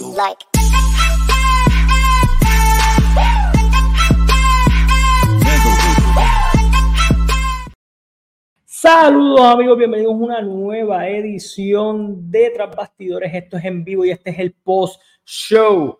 Like. Saludos amigos, bienvenidos a una nueva edición de Tras Bastidores. Esto es en vivo y este es el post-show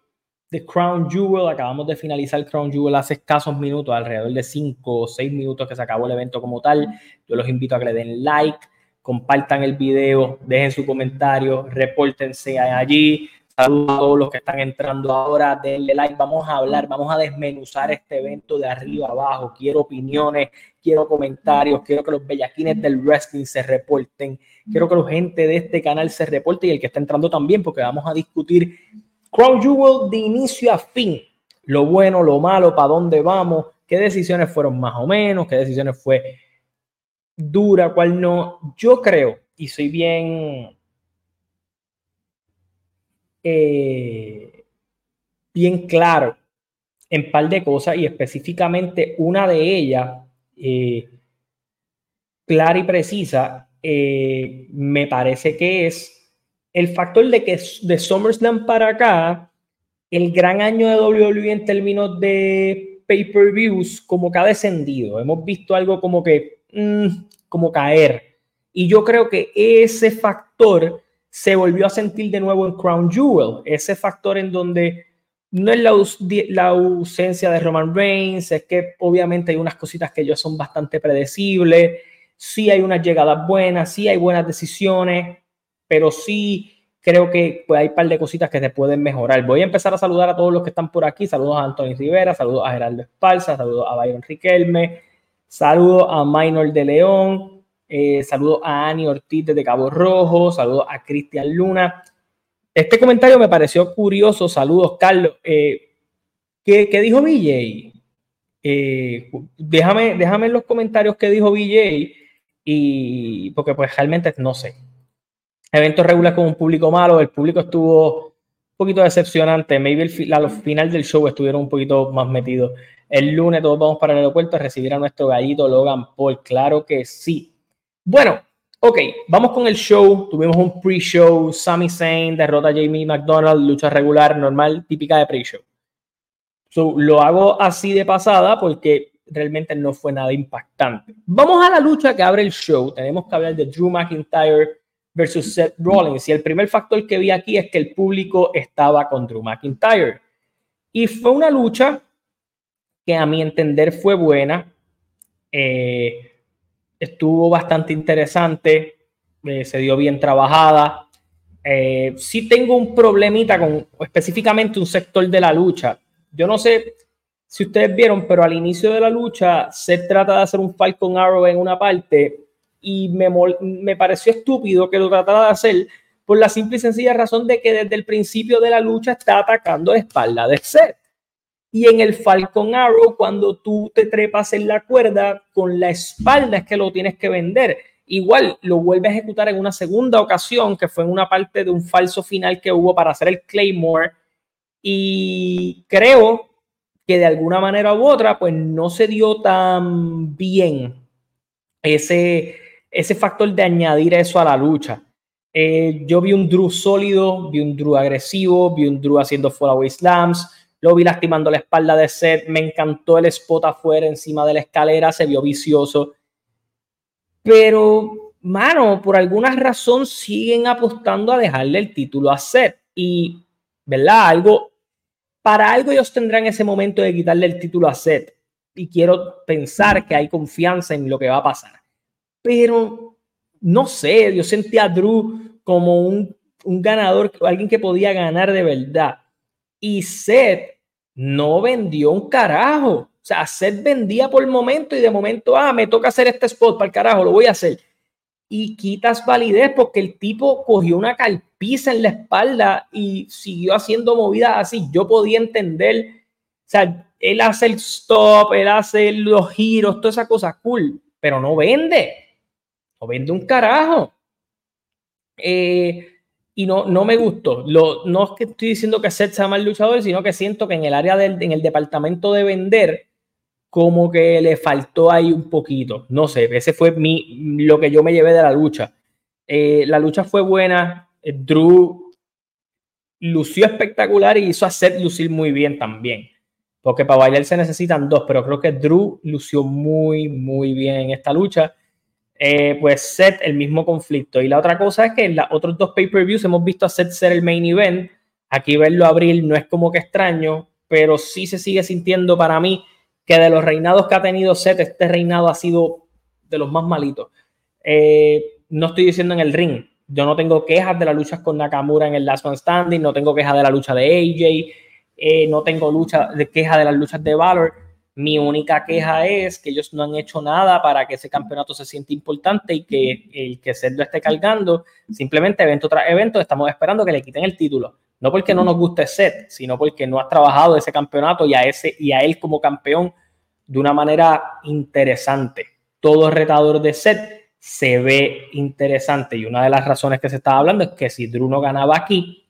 de Crown Jewel. Acabamos de finalizar Crown Jewel hace escasos minutos, alrededor de 5 o 6 minutos que se acabó el evento como tal. Yo los invito a que le den like, compartan el video, dejen su comentario, repórtense allí. Saludos a todos los que están entrando ahora, denle like. Vamos a hablar, vamos a desmenuzar este evento de arriba abajo. Quiero opiniones, quiero comentarios, quiero que los bellaquines del wrestling se reporten, quiero que la gente de este canal se reporte y el que está entrando también, porque vamos a discutir Crown Jewel de inicio a fin. Lo bueno, lo malo, para dónde vamos, qué decisiones fueron más o menos, qué decisiones fue dura, cuál no. Yo creo, y soy bien, eh, bien claro en par de cosas, y específicamente una de ellas, eh, clara y precisa, eh, me parece que es el factor de que de SummerSlam para acá, el gran año de WWE en términos de pay-per-views, como que ha descendido. Hemos visto algo como que, mm, como caer. Y yo creo que ese factor se volvió a sentir de nuevo en Crown Jewel. Ese factor en donde no es la, aus- la ausencia de Roman Reigns, es que obviamente hay unas cositas que ellos son bastante predecibles. Sí hay unas llegadas buenas, sí hay buenas decisiones, pero sí creo que pues, hay un par de cositas que se pueden mejorar. Voy a empezar a saludar a todos los que están por aquí. Saludos a Antonio Rivera, saludos a Gerardo Espalza, saludos a Byron Riquelme, saludos a Minor de León, eh, saludos a Ani Ortiz de Cabo Rojo, saludos a Cristian Luna. Este comentario me pareció curioso. Saludos, Carlos. Eh, ¿qué, dijo BJ? Eh, déjame, déjame en los comentarios qué dijo BJ y porque pues realmente no sé eventos regulares con un público malo, el público estuvo un poquito decepcionante, maybe el al final del show estuvieron un poquito más metidos. El lunes todos vamos para el aeropuerto a recibir a nuestro gallito Logan Paul, claro que sí. Bueno, ok, vamos con el show, tuvimos un pre-show, Sami Zayn derrota a Jamie McDonald, lucha regular, normal, típica de pre-show. So, lo hago así de pasada porque realmente no fue nada impactante. Vamos a la lucha que abre el show, tenemos que hablar de Drew McIntyre versus Seth Rollins. Y el primer factor que vi aquí es que el público estaba con Drew McIntyre. Y fue una lucha que a mi entender fue buena. Eh, estuvo bastante interesante. eh, se dio bien trabajada. Eh, sí tengo un problemita con específicamente un sector de la lucha. Yo no sé si ustedes vieron, pero al inicio de la lucha se trata de hacer un Falcon Arrow en una parte y me, me pareció estúpido que lo tratara de hacer por la simple y sencilla razón de que desde el principio de la lucha está atacando la espalda de Seth. Y en el Falcon Arrow, cuando tú te trepas en la cuerda, con la espalda es que lo tienes que vender. Igual lo vuelve a ejecutar en una segunda ocasión, que fue en una parte de un falso final que hubo para hacer el Claymore. Y creo que de alguna manera u otra, pues no se dio tan bien ese, ese factor de añadir eso a la lucha. Eh, yo vi un Drew sólido, vi un Drew agresivo, vi un Drew haciendo fallaway slams, lo vi lastimando la espalda de Seth, me encantó el spot afuera encima de la escalera, se vio vicioso. Pero, mano, por alguna razón siguen apostando a dejarle el título a Seth. Y, ¿verdad? Algo, para algo ellos tendrán ese momento de quitarle el título a Seth. Y quiero pensar que hay confianza en lo que va a pasar. Pero, no sé, yo sentía a Drew como un, un ganador, alguien que podía ganar de verdad. Y Seth no vendió un carajo. O sea, Seth vendía por momento y de momento, ah, me toca hacer este spot para el carajo, lo voy a hacer. Y quitas validez porque el tipo cogió una calpiza en la espalda y siguió haciendo movidas así. Yo podía entender, o sea, él hace el stop, él hace los giros, toda esa cosa cool, pero no vende. No vende un carajo. Eh, y no, no me gustó. Lo, no es que estoy diciendo que Seth sea mal luchador, sino que siento que en el área del en el departamento de vender, como que le faltó ahí un poquito. No sé, ese fue mi, lo que yo me llevé de la lucha. Eh, la lucha fue buena. eh, Drew lució espectacular y hizo a Seth lucir muy bien también. Porque para bailar se necesitan dos, pero creo que Drew lució muy, muy bien en esta lucha. Eh, pues Seth, el mismo conflicto. Y la otra cosa es que en los otros dos pay-per-views hemos visto a Seth ser el main event. Aquí verlo abril no es como que extraño, pero sí se sigue sintiendo para mí que de los reinados que ha tenido Seth, este reinado ha sido de los más malitos. Eh, no estoy diciendo en el ring. Yo no tengo quejas de las luchas con Nakamura en el Last Man Standing, no tengo quejas de la lucha de AJ, eh, no tengo lucha de queja de las luchas de Valor. Mi única queja es que ellos no han hecho nada para que ese campeonato se sienta importante y que el que Seth lo esté cargando, simplemente evento tras evento, estamos esperando que le quiten el título. No porque no nos guste Seth, sino porque no has trabajado ese campeonato y a, ese, y a él como campeón de una manera interesante. Todo retador de Seth se ve interesante y una de las razones que se estaba hablando es que si Drew no ganaba aquí,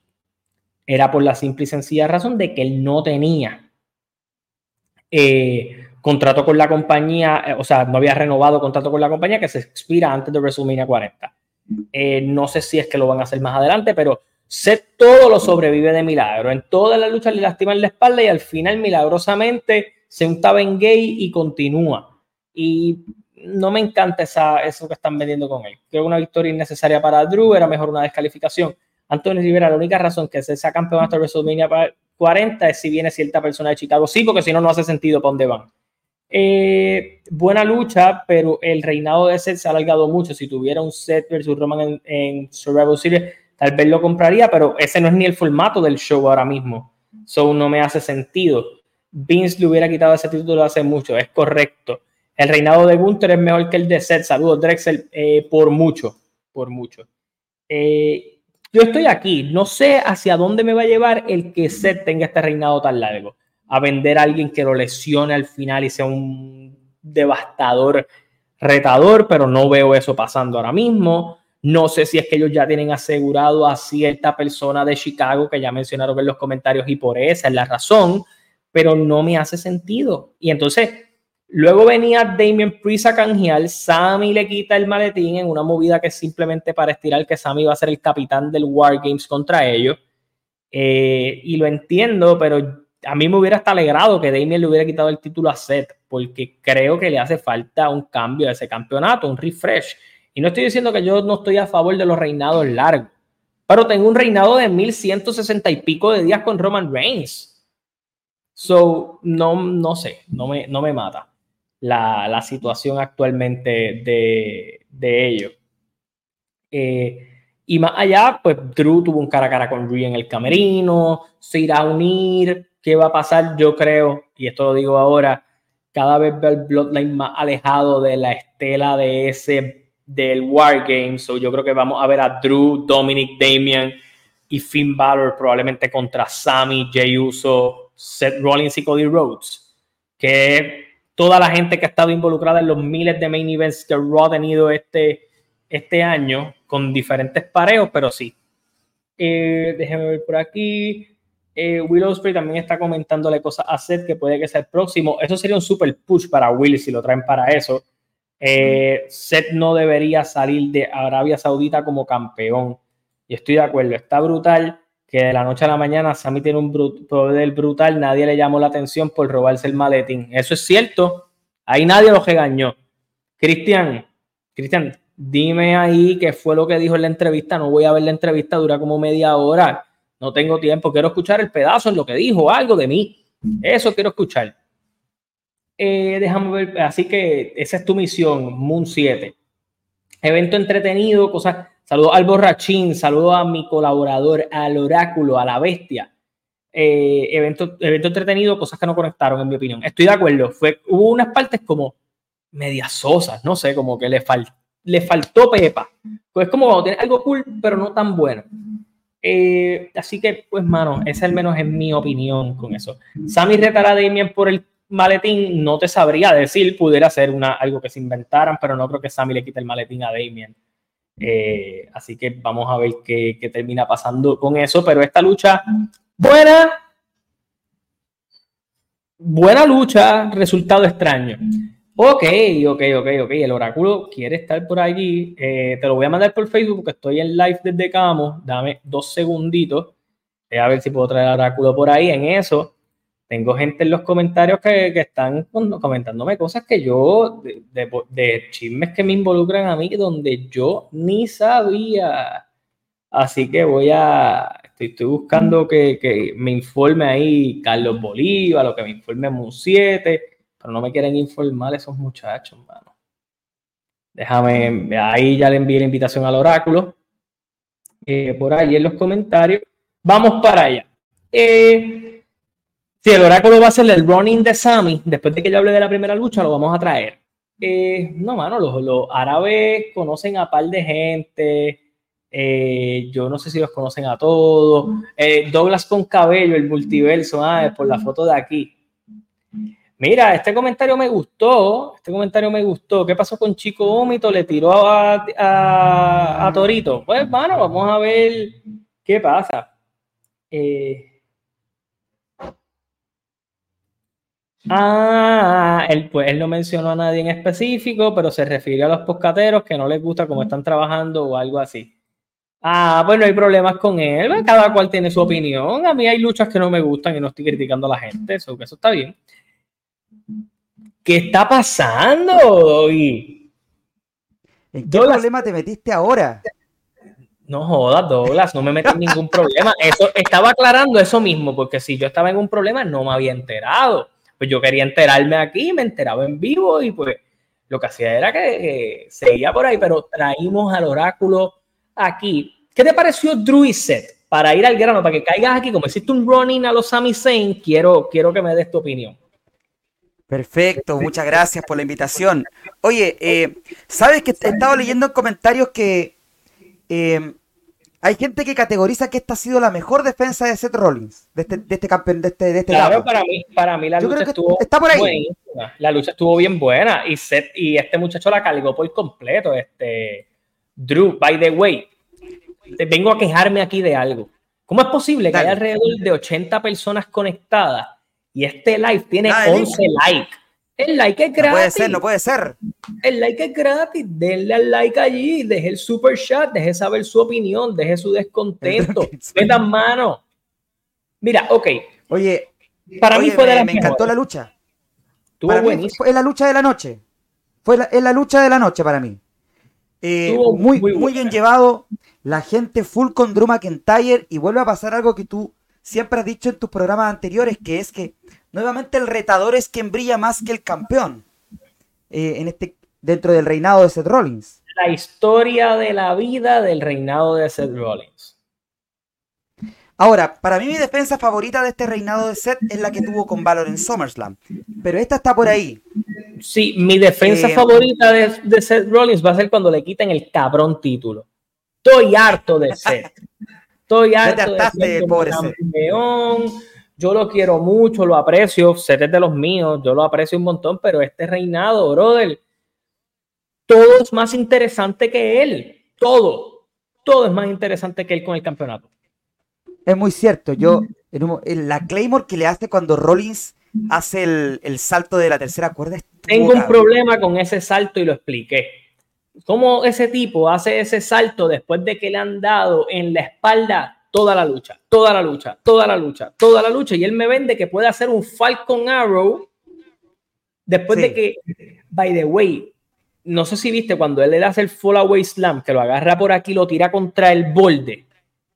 era por la simple y sencilla razón de que él no tenía eh, contrato con la compañía, eh, o sea, no había renovado contrato con la compañía que se expira antes de WrestleMania 40. Eh, no sé si es que lo van a hacer más adelante, pero Seth todo lo sobrevive de milagro. En todas las luchas le lastiman la espalda y al final milagrosamente se untaba en gay y continúa. Y no me encanta esa, eso que están vendiendo con él. Que una victoria innecesaria para Drew era mejor una descalificación. Antonio Rivera, la única razón que se sea campeón hasta WrestleMania 40 es si viene cierta persona de Chicago. Sí, porque si no, no hace sentido para dónde van. Eh, buena lucha, pero el reinado de Seth se ha alargado mucho. Si tuviera un Seth versus Roman en, en Survival Series, tal vez lo compraría, pero ese no es ni el formato del show ahora mismo. So no me hace sentido. Vince le hubiera quitado ese título hace mucho, es correcto. El reinado de Gunther es mejor que el de Seth. Saludos, Drexel, eh, por mucho, por mucho. Eh, yo estoy aquí, no sé hacia dónde me va a llevar el que Seth tenga este reinado tan largo. A vender a alguien que lo lesione al final y sea un devastador retador, pero no veo eso pasando ahora mismo. No sé si es que ellos ya tienen asegurado a cierta persona de Chicago que ya mencionaron en los comentarios y por esa es la razón, pero no me hace sentido. Y entonces, luego venía Damien Priest a canjear, Sammy le quita el maletín en una movida que es simplemente para estirar que Sammy va a ser el capitán del War Games contra ellos. Eh, y lo entiendo, pero a mí me hubiera hasta alegrado que Damien le hubiera quitado el título a Seth, porque creo que le hace falta un cambio a ese campeonato, un refresh y no estoy diciendo que yo no estoy a favor de los reinados largos, pero tengo un reinado de 1160 y pico de días con Roman Reigns. So, no, no sé, no me, no me mata la, situación actualmente de, de ellos. Eh, y más allá, pues Drew tuvo un cara a cara con Rhea en el camerino, se irá a unir, ¿qué va a pasar? Yo creo, y esto lo digo ahora, cada vez ve el Bloodline más alejado de la estela de ese del War Games. So yo creo que vamos a ver a Drew, Dominic, Damian y Finn Balor probablemente contra Sammy, Jey Uso, Seth Rollins y Cody Rhodes. Que toda la gente que ha estado involucrada en los miles de main events que Raw ha tenido este, este año con diferentes pareos, pero sí. Eh, ver por aquí. Eh, Will Ospreay también está comentándole cosas a Seth que puede que sea el próximo. Eso sería un super push para Will si lo traen para eso. Eh, Seth no debería salir de Arabia Saudita como campeón. Y estoy de acuerdo, está brutal que de la noche a la mañana Sami tiene un poder brutal, nadie le llamó la atención por robarse el maletín. Eso es cierto, ahí nadie lo regañó. Cristian, Cristian, dime ahí qué fue lo que dijo en la entrevista. No voy a ver la entrevista, dura como media hora. No tengo tiempo, quiero escuchar el pedazo en lo que dijo, algo de mí. Eso quiero escuchar. Eh, déjame ver, así que esa es tu misión, Moon 7. Evento entretenido, cosas. Saludo al borrachín, saludo a mi colaborador, al oráculo, a la bestia. Eh, evento, evento entretenido, cosas que no conectaron, en mi opinión. Estoy de acuerdo. Fue, hubo unas partes como medias sosas, no sé, como que le, le faltó pepa. Pues como tiene algo cool, pero no tan bueno. Eh, así que, pues, mano, esa al menos es mi opinión con eso. Sammy retará a Damien por el maletín no te sabría decir, pudiera ser una, algo que se inventaran, pero no creo que Sammy le quite el maletín a Damien. Eh, así que vamos a ver qué, termina pasando con eso, pero esta lucha, buena, buena lucha, resultado extraño. Ok, ok, ok, ok, el oráculo quiere estar por allí, eh, te lo voy a mandar por Facebook porque estoy en live desde Camo, dame dos segunditos. Voy a ver si puedo traer el oráculo por ahí en eso. Tengo gente en los comentarios que, que están comentándome cosas que yo, de, de, de, chismes que me involucran a mí, donde yo ni sabía. Así que voy a, estoy, estoy buscando que, que, me informe ahí Carlos Bolívar, lo que me informe Mun 7, pero no me quieren informar esos muchachos, mano. Déjame, ahí ya le envié la invitación al oráculo. Eh, por ahí en los comentarios. Vamos para allá. Eh, si el oráculo va a ser el running de Sami, después de que yo hable de la primera lucha, lo vamos a traer. Eh, no, mano, los, los, árabes conocen a par de gente. Eh, yo no sé si los conocen a todos. Eh, Douglas con cabello, el multiverso, ah, por la foto de aquí. Mira, este comentario me gustó. Este comentario me gustó. ¿Qué pasó con Chico Ómito? Le tiró a, a, a Torito. Pues, bueno, vamos a ver qué pasa. Eh, Ah, él, pues él no mencionó a nadie en específico, pero se refirió a los poscateros que no les gusta cómo están trabajando o algo así. Ah, pues no hay problemas con él, cada cual tiene su opinión. A mí hay luchas que no me gustan y no estoy criticando a la gente, eso, eso está bien. ¿Qué está pasando, ¿En qué problema te metiste ahora? No jodas, Douglas, no me metí en ningún problema. Eso estaba aclarando eso mismo, porque si yo estaba en un problema no me había enterado pues yo quería enterarme aquí, me enteraba en vivo y pues lo que hacía era que seguía por ahí, pero traímos al oráculo aquí. ¿Qué te pareció Druiset? Para ir al grano, para que caigas aquí, como hiciste un running a los Sami Zayn, quiero, quiero que me des tu opinión. Perfecto, muchas gracias por la invitación. Oye, eh, ¿sabes que he estado leyendo en comentarios que eh, hay gente que categoriza que esta ha sido la mejor defensa de Seth Rollins, de este, de este campeón, de este, de este Claro, para mí, para mí la lucha estuvo está por ahí. buenísima. La lucha estuvo bien buena y Seth, y este muchacho la cargó por completo. Este Drew, by the way, vengo a quejarme aquí de algo. ¿Cómo es posible que haya alrededor de 80 personas conectadas y este live tiene 11 likes? El like es gratis. No puede ser, no puede ser. El like es gratis. Denle al like allí, deje el super chat, deje saber su opinión, deje su descontento. Metan mano. Mira, ok. Oye, para mí fue de la Me encantó la lucha. Para mí fue la lucha de la noche. Fue la, la lucha de la noche para mí. Eh, muy, muy, muy bien llevado. La gente full con Drew McIntyre. Y vuelve a pasar algo que tú siempre has dicho en tus programas anteriores, que es que nuevamente el retador es quien brilla más que el campeón eh, en este, dentro del reinado de Seth Rollins. La historia de la vida del reinado de Seth Rollins. Ahora, para mí mi defensa favorita de este reinado de Seth es la que tuvo con Valor en SummerSlam. Pero esta está por ahí. Sí, mi defensa eh, favorita de, de, Seth Rollins va a ser cuando le quiten el cabrón título. Estoy harto de Seth. Estoy harto de pobre campeón. Yo lo quiero mucho, lo aprecio. Seth es de los míos, yo lo aprecio un montón, pero este reinado, brother, todo es más interesante que él. Todo, todo es más interesante que él con el campeonato. Es muy cierto. Yo, en la Claymore que le hace cuando Rollins hace el, el salto de la tercera cuerda. Tengo un problema con ese salto y lo expliqué. ¿Cómo ese tipo hace ese salto después de que le han dado en la espalda toda la lucha, toda la lucha, toda la lucha, toda la lucha? Y él me vende que puede hacer un Falcon Arrow después de que, by the way, no sé si viste cuando él le hace el Fall Away Slam, que lo agarra por aquí, lo tira contra el borde,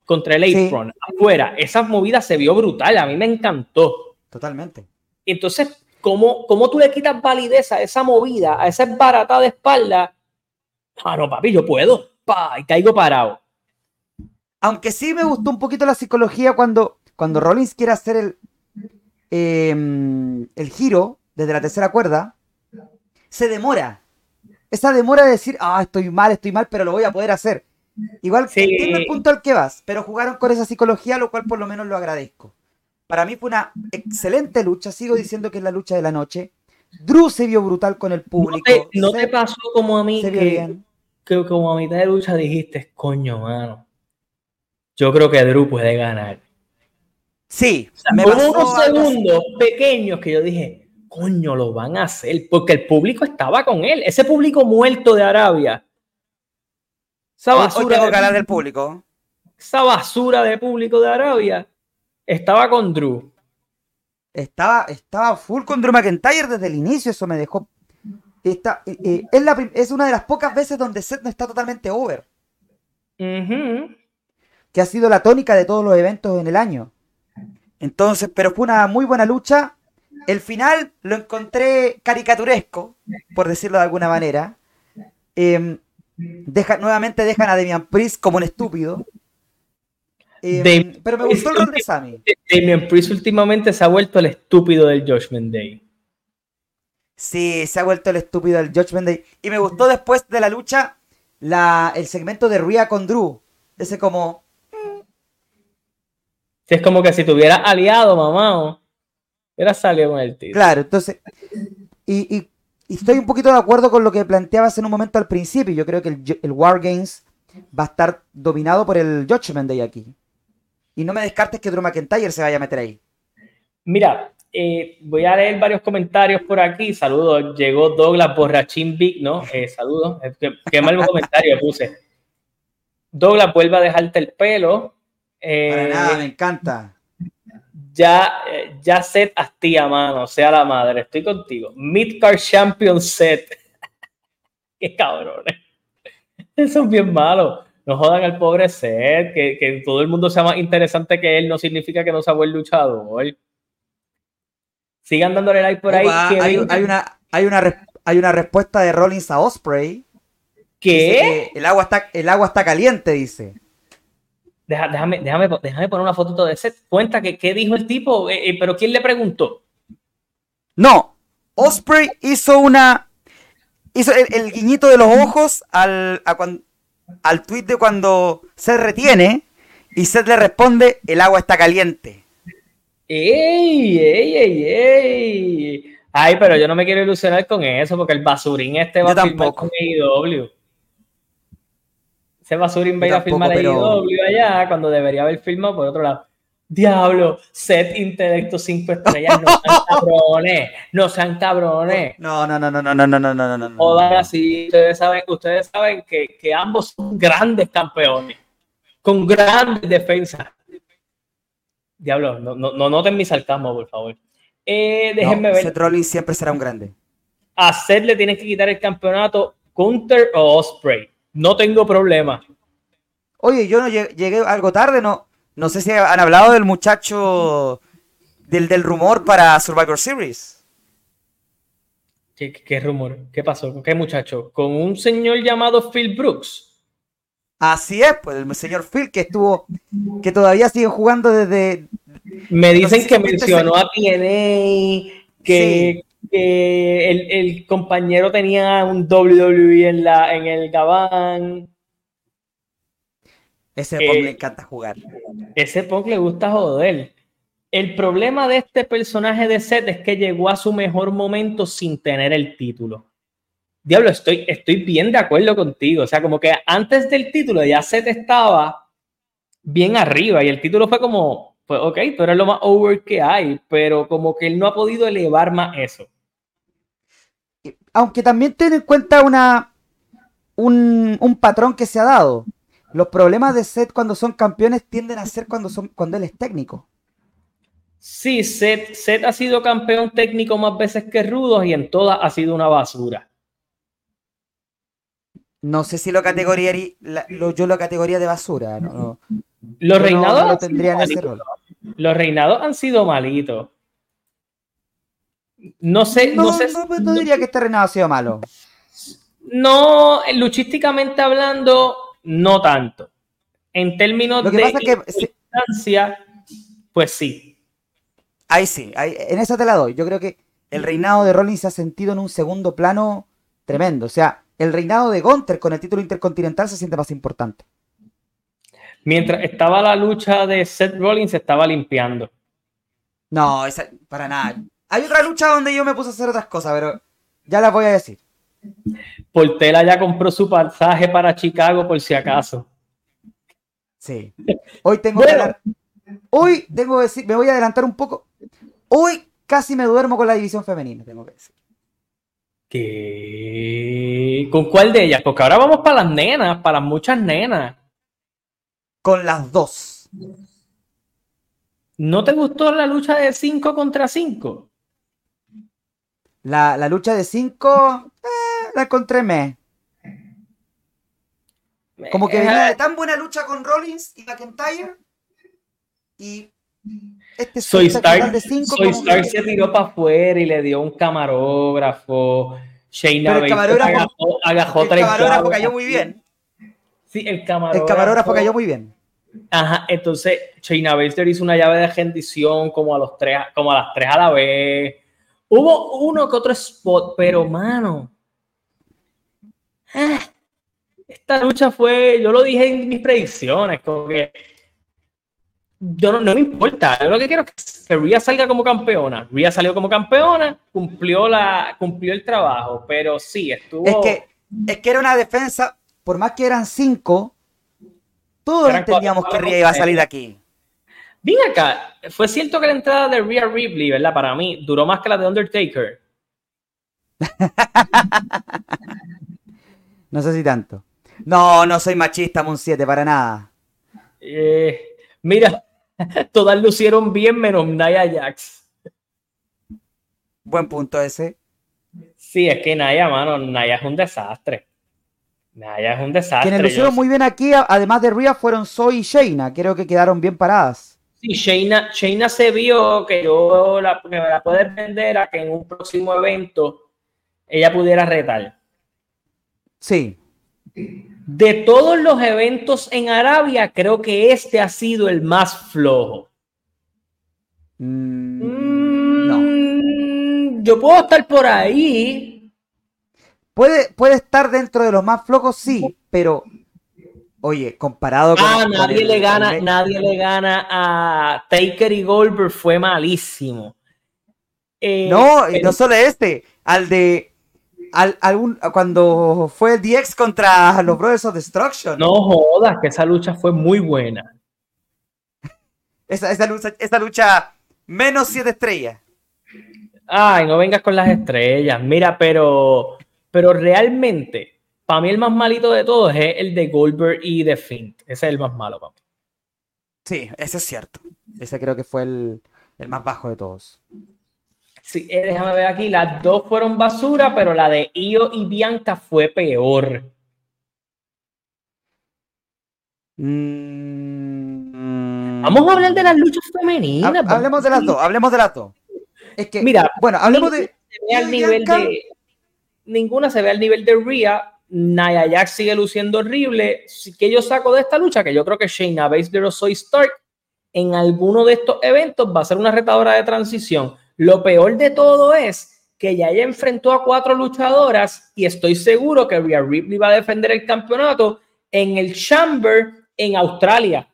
contra el apron, afuera. Esa movida se vio brutal, a mí me encantó. Totalmente. Entonces, ¿cómo, cómo tú le quitas validez a esa movida, a esa barata de espalda? Ah, no, papi, yo puedo. Pa, y caigo parado. Aunque sí me gustó un poquito la psicología cuando, cuando Rollins quiere hacer el, em, el giro desde la tercera cuerda, se demora. Esa demora de decir, ah, estoy mal, estoy mal, pero lo voy a poder hacer. Igual sí. entiendo el punto al que vas, pero jugaron con esa psicología, lo cual por lo menos lo agradezco. Para mí fue una excelente lucha, sigo diciendo que es la lucha de la noche. Drew se vio brutal con el público. No te, pasó como a mí que, que, como a mitad de lucha dijiste, coño, mano. Yo creo que Drew puede ganar. Sí, me unos segundos pequeños que yo dije, coño, lo van a hacer, porque el público estaba con él. Ese público muerto de Arabia. Esa basura hoy tengo que del público. Esa basura de público de Arabia Estaba con Drew. Estaba, estaba full con Drew McIntyre desde el inicio, eso me dejó. Está, eh, eh, es, la, es una de las pocas veces donde Seth no está totalmente over. Que ha sido la tónica de todos los eventos en el año. Entonces, pero fue una muy buena lucha. El final lo encontré caricaturesco, por decirlo de alguna manera. Em, deja, nuevamente dejan a Demian Priest como un estúpido. Em, pero me gustó el rol de Sammy. Damian Priest últimamente se ha vuelto el estúpido del Judgment Day. Sí, se ha vuelto el estúpido del Judgment Day. Y me gustó después de la lucha la, el segmento de Rhea con Drew. Ese como... Es como que si tuviera aliado, mamá, hubiera salido con el tío. Claro, entonces... Y, y, estoy un poquito de acuerdo con lo que planteabas en un momento al principio. Yo creo que el, el War Games va a estar dominado por el Judgment Day aquí. Y no me descartes que Drew McIntyre se vaya a meter ahí. Mira, eh, voy a leer varios comentarios por aquí. Saludos. Llegó Douglas Borrachín Big, ¿no? Eh, saludos. Qué, mal comentario puse. Douglas, vuelve a dejarte el pelo. Eh, Para nada, me encanta. Ya, ya set hastía, mano. Sea la madre. Estoy contigo. Midcard Champion set. Qué cabrones. Eso es bien malo no jodan al pobre Seth, que, todo el mundo sea más interesante que él, no significa que no sea buen luchador. Sigan dándole like por ahí. hay, una, hay, una, hay una respuesta de Rollins a Osprey. ¿Qué? el, agua está, el agua está caliente, dice. Déjame, déjame, déjame poner una foto de Seth. Cuenta que qué dijo el tipo, eh, eh, pero ¿quién le preguntó? No, Osprey hizo una. Hizo el, guiñito de los ojos al, a cuando, al tweet de cuando se retiene y Seth le responde, el agua está caliente. ¡Ey, ey, ey, ey! Ay, pero yo no me quiero ilusionar con eso porque el basurín este va a firmar con AEW. Ese basurín va a ir a firmar pero... AEW allá cuando debería haber firmado por otro lado. Diablo, set intelecto 5 estrellas, no sean cabrones, no sean cabrones. No, no, no, no, no, no, no, no, no, no. no. así, ustedes saben, ustedes saben que, que ambos son grandes campeones, con grandes defensas. Diablo, no, no, no noten mi sarcasmo, por favor. Eh, déjenme ver. Seth Rollins siempre será un grande. A Seth le tienen que quitar el campeonato Counter o Osprey. No tengo problema. Oye, yo no llegué algo tarde, no, no sé si han hablado del muchacho del, del rumor para Survivor Series. ¿Qué, rumor? ¿Qué pasó? ¿Qué muchacho? ¿Con un señor llamado Phil Brooks? Así es, pues el señor Phil que estuvo, que todavía sigue jugando desde... Me dicen que mencionó a TNA, que, que el, el, compañero tenía un WWE en, la, en el Gabán. Ese Punk le encanta jugar. Ese Punk le gusta joder. El problema de este personaje de Seth es que llegó a su mejor momento sin tener el título. Diablo, estoy, estoy bien de acuerdo contigo. O sea, como que antes del título ya Seth estaba bien arriba y el título fue como, pues ok, pero es lo más over que hay, pero como que él no ha podido elevar más eso. Aunque también ten en cuenta una, un, un patrón que se ha dado los problemas de Seth cuando son campeones tienden a ser cuando, son, cuando él es técnico. Sí, Seth, ha sido campeón técnico más veces que Rudos y en todas ha sido una basura. No sé si lo categoría lo, yo lo categoría de basura. los reinados tendrían ese rol. Los reinados han sido malitos. No sé, no, sé. No, diría que este reinado ha sido malo. No, luchísticamente hablando, no tanto. En términos de distancia, pues sí. Ahí sí, en esa te la doy. Yo creo que el reinado de Rollins se ha sentido en un segundo plano tremendo. O sea, el reinado de Gunter con el título intercontinental se siente más importante. Mientras estaba la lucha de Seth Rollins, se estaba limpiando. No, para nada. Hay otra lucha donde yo me puse a hacer otras cosas, pero ya las voy a decir. Portela ya compró su pasaje para Chicago por si acaso. Sí. Hoy tengo que Hoy tengo que decir, me voy a adelantar un poco. Hoy casi me duermo con la división femenina, tengo que decir. ¿Qué? ¿Con cuál de ellas? Porque ahora vamos para las nenas, para muchas nenas. Con las dos. ¿No te gustó la lucha de 5 contra 5? La, lucha de 5 eh, la encontré me. Como que venía de tan buena lucha con Rollins y McIntyre. Y este Soy Stark, de cinco Soy Stark se tiró para afuera y le dio un camarógrafo. Shayna el camarógrafo, agajó, el camarógrafo cayó muy bien. Sí, el camarógrafo. El camarógrafo cayó muy bien. Ajá, entonces Shayna Baszler hizo una llave de rendición como a los tres, como a las tres a la vez. Hubo uno que otro spot, pero mano. Ah, esta lucha fue, yo lo dije en mis predicciones, como que yo no, me importa, yo lo que quiero es que Rhea salga como campeona. Rhea salió como campeona, cumplió, la, cumplió el trabajo, pero sí, estuvo... Es que, es que era una defensa, por más que eran cinco, todos entendíamos que Rhea iba a salir de aquí. Ven acá, fue cierto que la entrada de Rhea Ripley, ¿verdad? Para mí, duró más que la de Undertaker. no sé si tanto. No, no soy machista, Mon 7, para nada. Eh, mira, todas lucieron bien menos Naya Jax. Buen punto ese. Sí, es que Naya, mano, Naya es un desastre. Naya es un desastre. Quienes lucieron muy bien aquí, además de Rhea, fueron Zoe y Shayna. Creo que quedaron bien paradas. Sí, Shayna, Shayna se vio que yo la, que me la puedes vender a que en un próximo evento ella pudiera retar. Sí. De todos los eventos en Arabia, creo que este ha sido el más flojo. Mm, no. Yo puedo estar por ahí. Puede, puede estar dentro de los más flojos, sí, pero oye, comparado con. Ah, nadie le gana, nadie le gana a Taker y Goldberg, fue malísimo. Eh, no, y no solo este, al de algún, cuando fue el DX contra los Brothers of Destruction. No jodas, que esa lucha fue muy buena. esa, esa, lucha, esa lucha menos siete estrellas. Ay, no vengas con las estrellas. Mira, pero, pero realmente, para mí el más malito de todos es el de Goldberg y de Fint. Ese es el más malo para mí. Sí, ese es cierto. Ese creo que fue el, el más bajo de todos. Sí, eh, déjame ver aquí, las dos fueron basura, pero la de Io y Bianca fue peor. Mm. Vamos a hablar de las luchas femeninas. hablemos de las dos, hablemos de las dos. Es que, mira, bueno, hablemos de. nivel de. Ninguna se ve al nivel de Rhea. Naya Jax sigue luciendo horrible. ¿Qué yo saco de esta lucha? Que yo creo que Shayna Baszler o Soy Stark en alguno de estos eventos va a ser una retadora de transición lo peor de todo es que ya ella enfrentó a cuatro luchadoras y estoy seguro que Rhea Ripley va a defender el campeonato en el Chamber en Australia.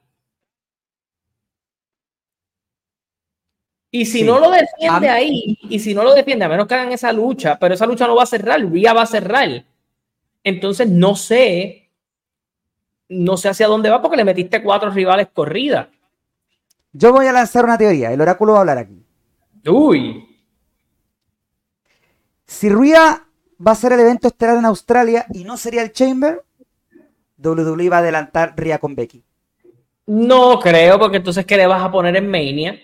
Y si no lo defiende ahí, y si no lo defiende, a menos que hagan esa lucha, pero esa lucha no va a cerrar, Rhea va a cerrar. Entonces no sé, no sé hacia dónde va porque le metiste cuatro rivales corridas. Yo voy a lanzar una teoría, el oráculo va a hablar aquí. Uy. Si Rhea va a ser el evento estelar en Australia y no sería el Chamber, WWE va a adelantar Rhea con Becky. No creo, porque entonces ¿qué le vas a poner en Mania?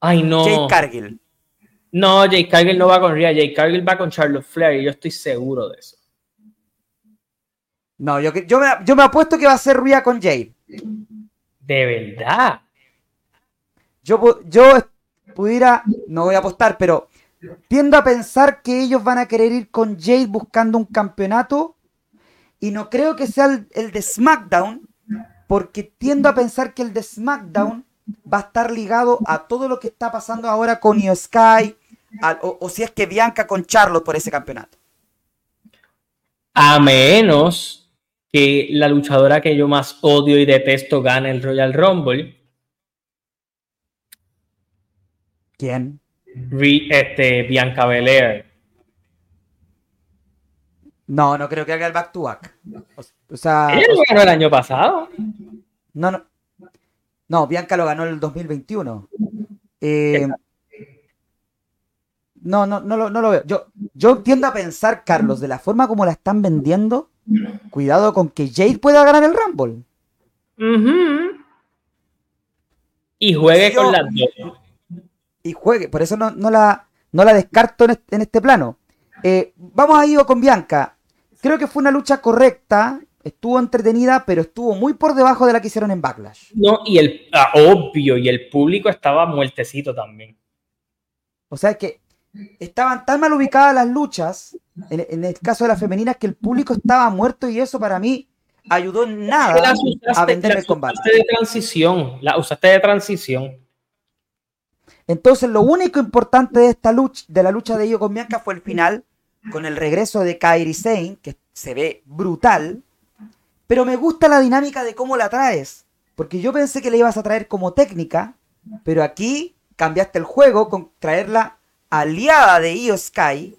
Ay, no. Jake Cargill. No, Jake Cargill no va con Rhea. Jake Cargill va con Charlotte Flair y yo estoy seguro de eso. No, yo, yo, me, yo me apuesto que va a ser Rhea con Jade. ¿De verdad? Yo, yo pudiera, no voy a apostar, pero tiendo a pensar que ellos van a querer ir con Jade buscando un campeonato y no creo que sea el, de SmackDown, porque tiendo a pensar que el de SmackDown va a estar ligado a todo lo que está pasando ahora con Io Sky, o, o, si es que Bianca con Charlotte por ese campeonato. A menos que la luchadora que yo más odio y detesto gane el Royal Rumble ¿Quién? este, Bianca Belair. No, no creo que haga el back to back. O, sea, Ella lo ganó el año pasado. No, no. No, Bianca lo ganó en el 2021. Eh, no, no, no lo, no lo veo. Yo, yo tiendo a pensar, Carlos, de la forma como la están vendiendo, cuidado con que Jade pueda ganar el Rumble. Y juegue con las dos. Y juegue, por eso no, la, no la descarto en este, plano. Eh, vamos a ir con Bianca. Creo que fue una lucha correcta, estuvo entretenida, pero estuvo muy por debajo de la que hicieron en Backlash. No, y el ah, obvio, y el público estaba muertecito también. O sea, que estaban tan mal ubicadas las luchas, en, el caso de las femeninas, que el público estaba muerto y eso para mí ayudó en nada a vender el combate. de transición, la usaste de transición. Entonces, lo único importante de esta lucha, de la lucha de ellos con Bianca fue el final, con el regreso de Kairi Sane, que se ve brutal, pero me gusta la dinámica de cómo la traes, porque yo pensé que la ibas a traer como técnica, pero aquí cambiaste el juego con traerla aliada de Io Sky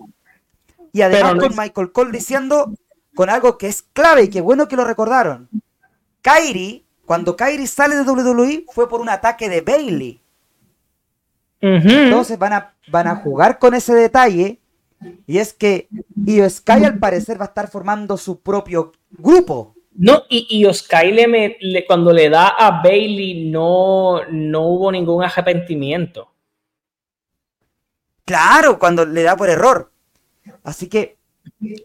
y además con Michael Cole diciendo con algo que es clave y que bueno que lo recordaron. Kairi, cuando Kairi sale de WWE fue por un ataque de Bailey. Entonces van a, van a jugar con ese detalle y es que Io Sky al parecer va a estar formando su propio grupo. No, y, y Sky le, cuando le da a Bailey no, no hubo ningún arrepentimiento. Claro, cuando le da por error. Así que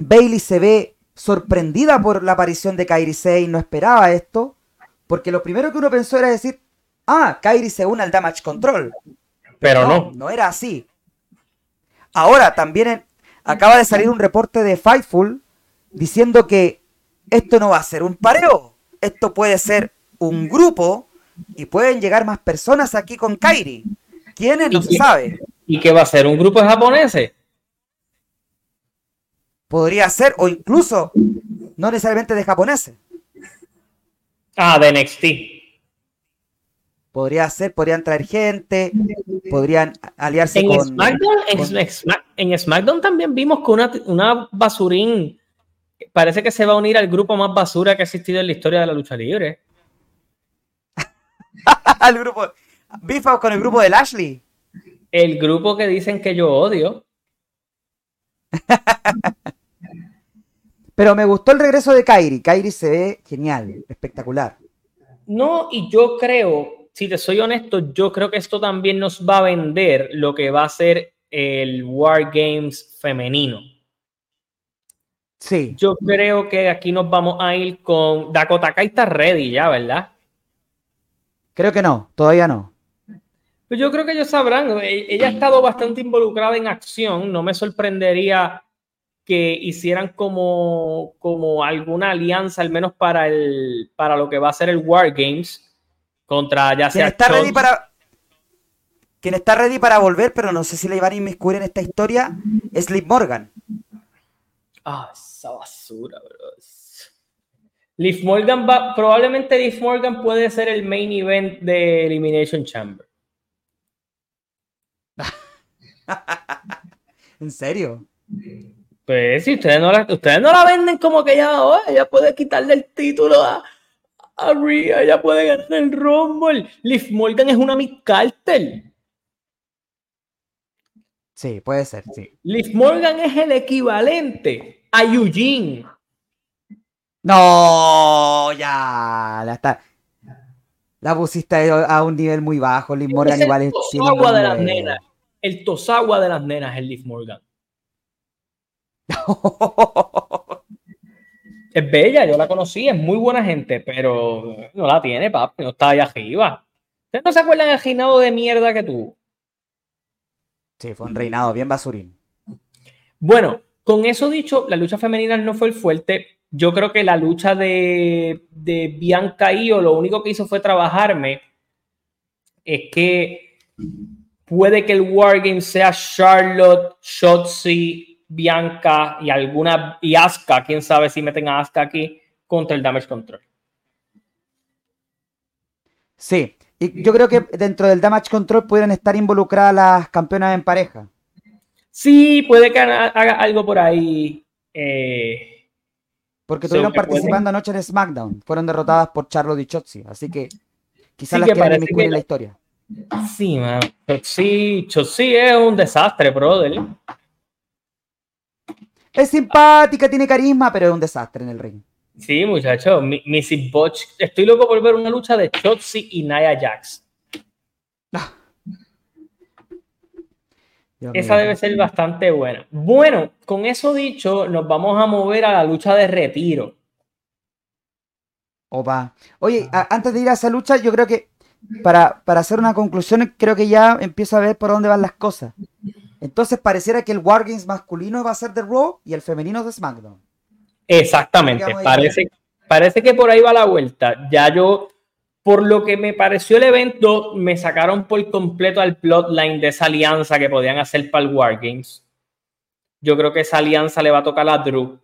Bailey se ve sorprendida por la aparición de Kairi Sane, no esperaba esto, porque lo primero que uno pensó era decir, ah, Kairi se une al Damage Control. Pero no. No, era así. Ahora también acaba de salir un reporte de Fightful diciendo que esto no va a ser un pareo, esto puede ser un grupo y pueden llegar más personas aquí con Kairi. ¿Quiénes? No se sabe. ¿Y qué va a ser? ¿Un grupo de japoneses? Podría ser, o incluso no necesariamente de japoneses. Ah, de NXT. Podría ser, podrían traer gente, podrían aliarse en con, SmackDown, En, SmackDown también vimos que una, una basurín parece que se va a unir al grupo más basura que ha existido en la historia de la lucha libre. al grupo. Bifa con el grupo de Lashley el grupo que dicen que yo odio. Pero me gustó el regreso de Kairi. Kairi se ve genial, espectacular. No, y yo creo, si te soy honesto, yo creo que esto también nos va a vender lo que va a ser el War Games femenino. Sí. Yo creo que aquí nos vamos a ir con Dakota Kai está ready ya, ¿verdad? Creo que no, todavía no. Pues yo creo que ellos sabrán. E-, ella ha estado bastante involucrada en acción. No me sorprendería que hicieran como, como alguna alianza, al menos para, el, para lo que va a ser el War Games, contra ya sea. ¿Quién está ready para, quien está ready para volver, pero no sé si le iban a inmiscuir en esta historia, es Liv Morgan. Ah, esa basura, bro. Liv Morgan va, probablemente Liv Morgan puede ser el main event de Elimination Chamber. ¿En serio? Pues si ustedes no la, ustedes no la venden como que ella, oh, ella puede quitarle el título a, a Rhea, ella puede ganar el Rumble. Liv Morgan es una Miss Carter. Sí, puede ser, sí. Liv Morgan es el equivalente a Eugene. No, ya, la está. La pusiste a un nivel muy bajo. Liv Morgan igual es. Agua de las nenas el tosagua de las nenas es Liv Morgan. es bella, yo la conocí, es muy buena gente, pero no la tiene, papi, no está allá arriba. ¿Ustedes no se acuerdan del reinado de mierda que tuvo? Sí, fue un reinado bien basurín. Bueno, con eso dicho, la lucha femenina no fue el fuerte. Yo creo que la lucha de, de Bianca Io lo único que hizo fue trabajarme. Es que Puede que el Wargame sea Charlotte, Shotzi, Bianca y alguna y Asuka, quién sabe si meten a Asuka aquí contra el Damage Control. Sí, y yo creo que dentro del Damage Control pueden estar involucradas las campeonas en pareja. Sí, puede que haga algo por ahí. Eh, Porque estuvieron participando anoche en SmackDown. Fueron derrotadas por Charlotte y Shotzi. Así que quizás las quieren en la historia. Sí, man. Sí, sí es un desastre, brother. Es simpática, tiene carisma, pero es un desastre en el ring. Sí, muchacho. Missy Botch. Estoy loco por ver una lucha de Chotzi y Nia Jax. Esa debe ser bastante buena. Bueno, con eso dicho, nos vamos a mover a la lucha de retiro. Opa. Oye, antes de ir a esa lucha, yo creo que para, para, hacer una conclusión, creo que ya empiezo a ver por dónde van las cosas. Entonces pareciera que el Wargames masculino va a ser de Raw y el femenino de SmackDown. Exactamente, parece, parece que por ahí va la vuelta. Ya yo, por lo que me pareció el evento, me sacaron por completo al plotline de esa alianza que podían hacer para el Wargames. Yo creo que esa alianza le va a tocar a Drew,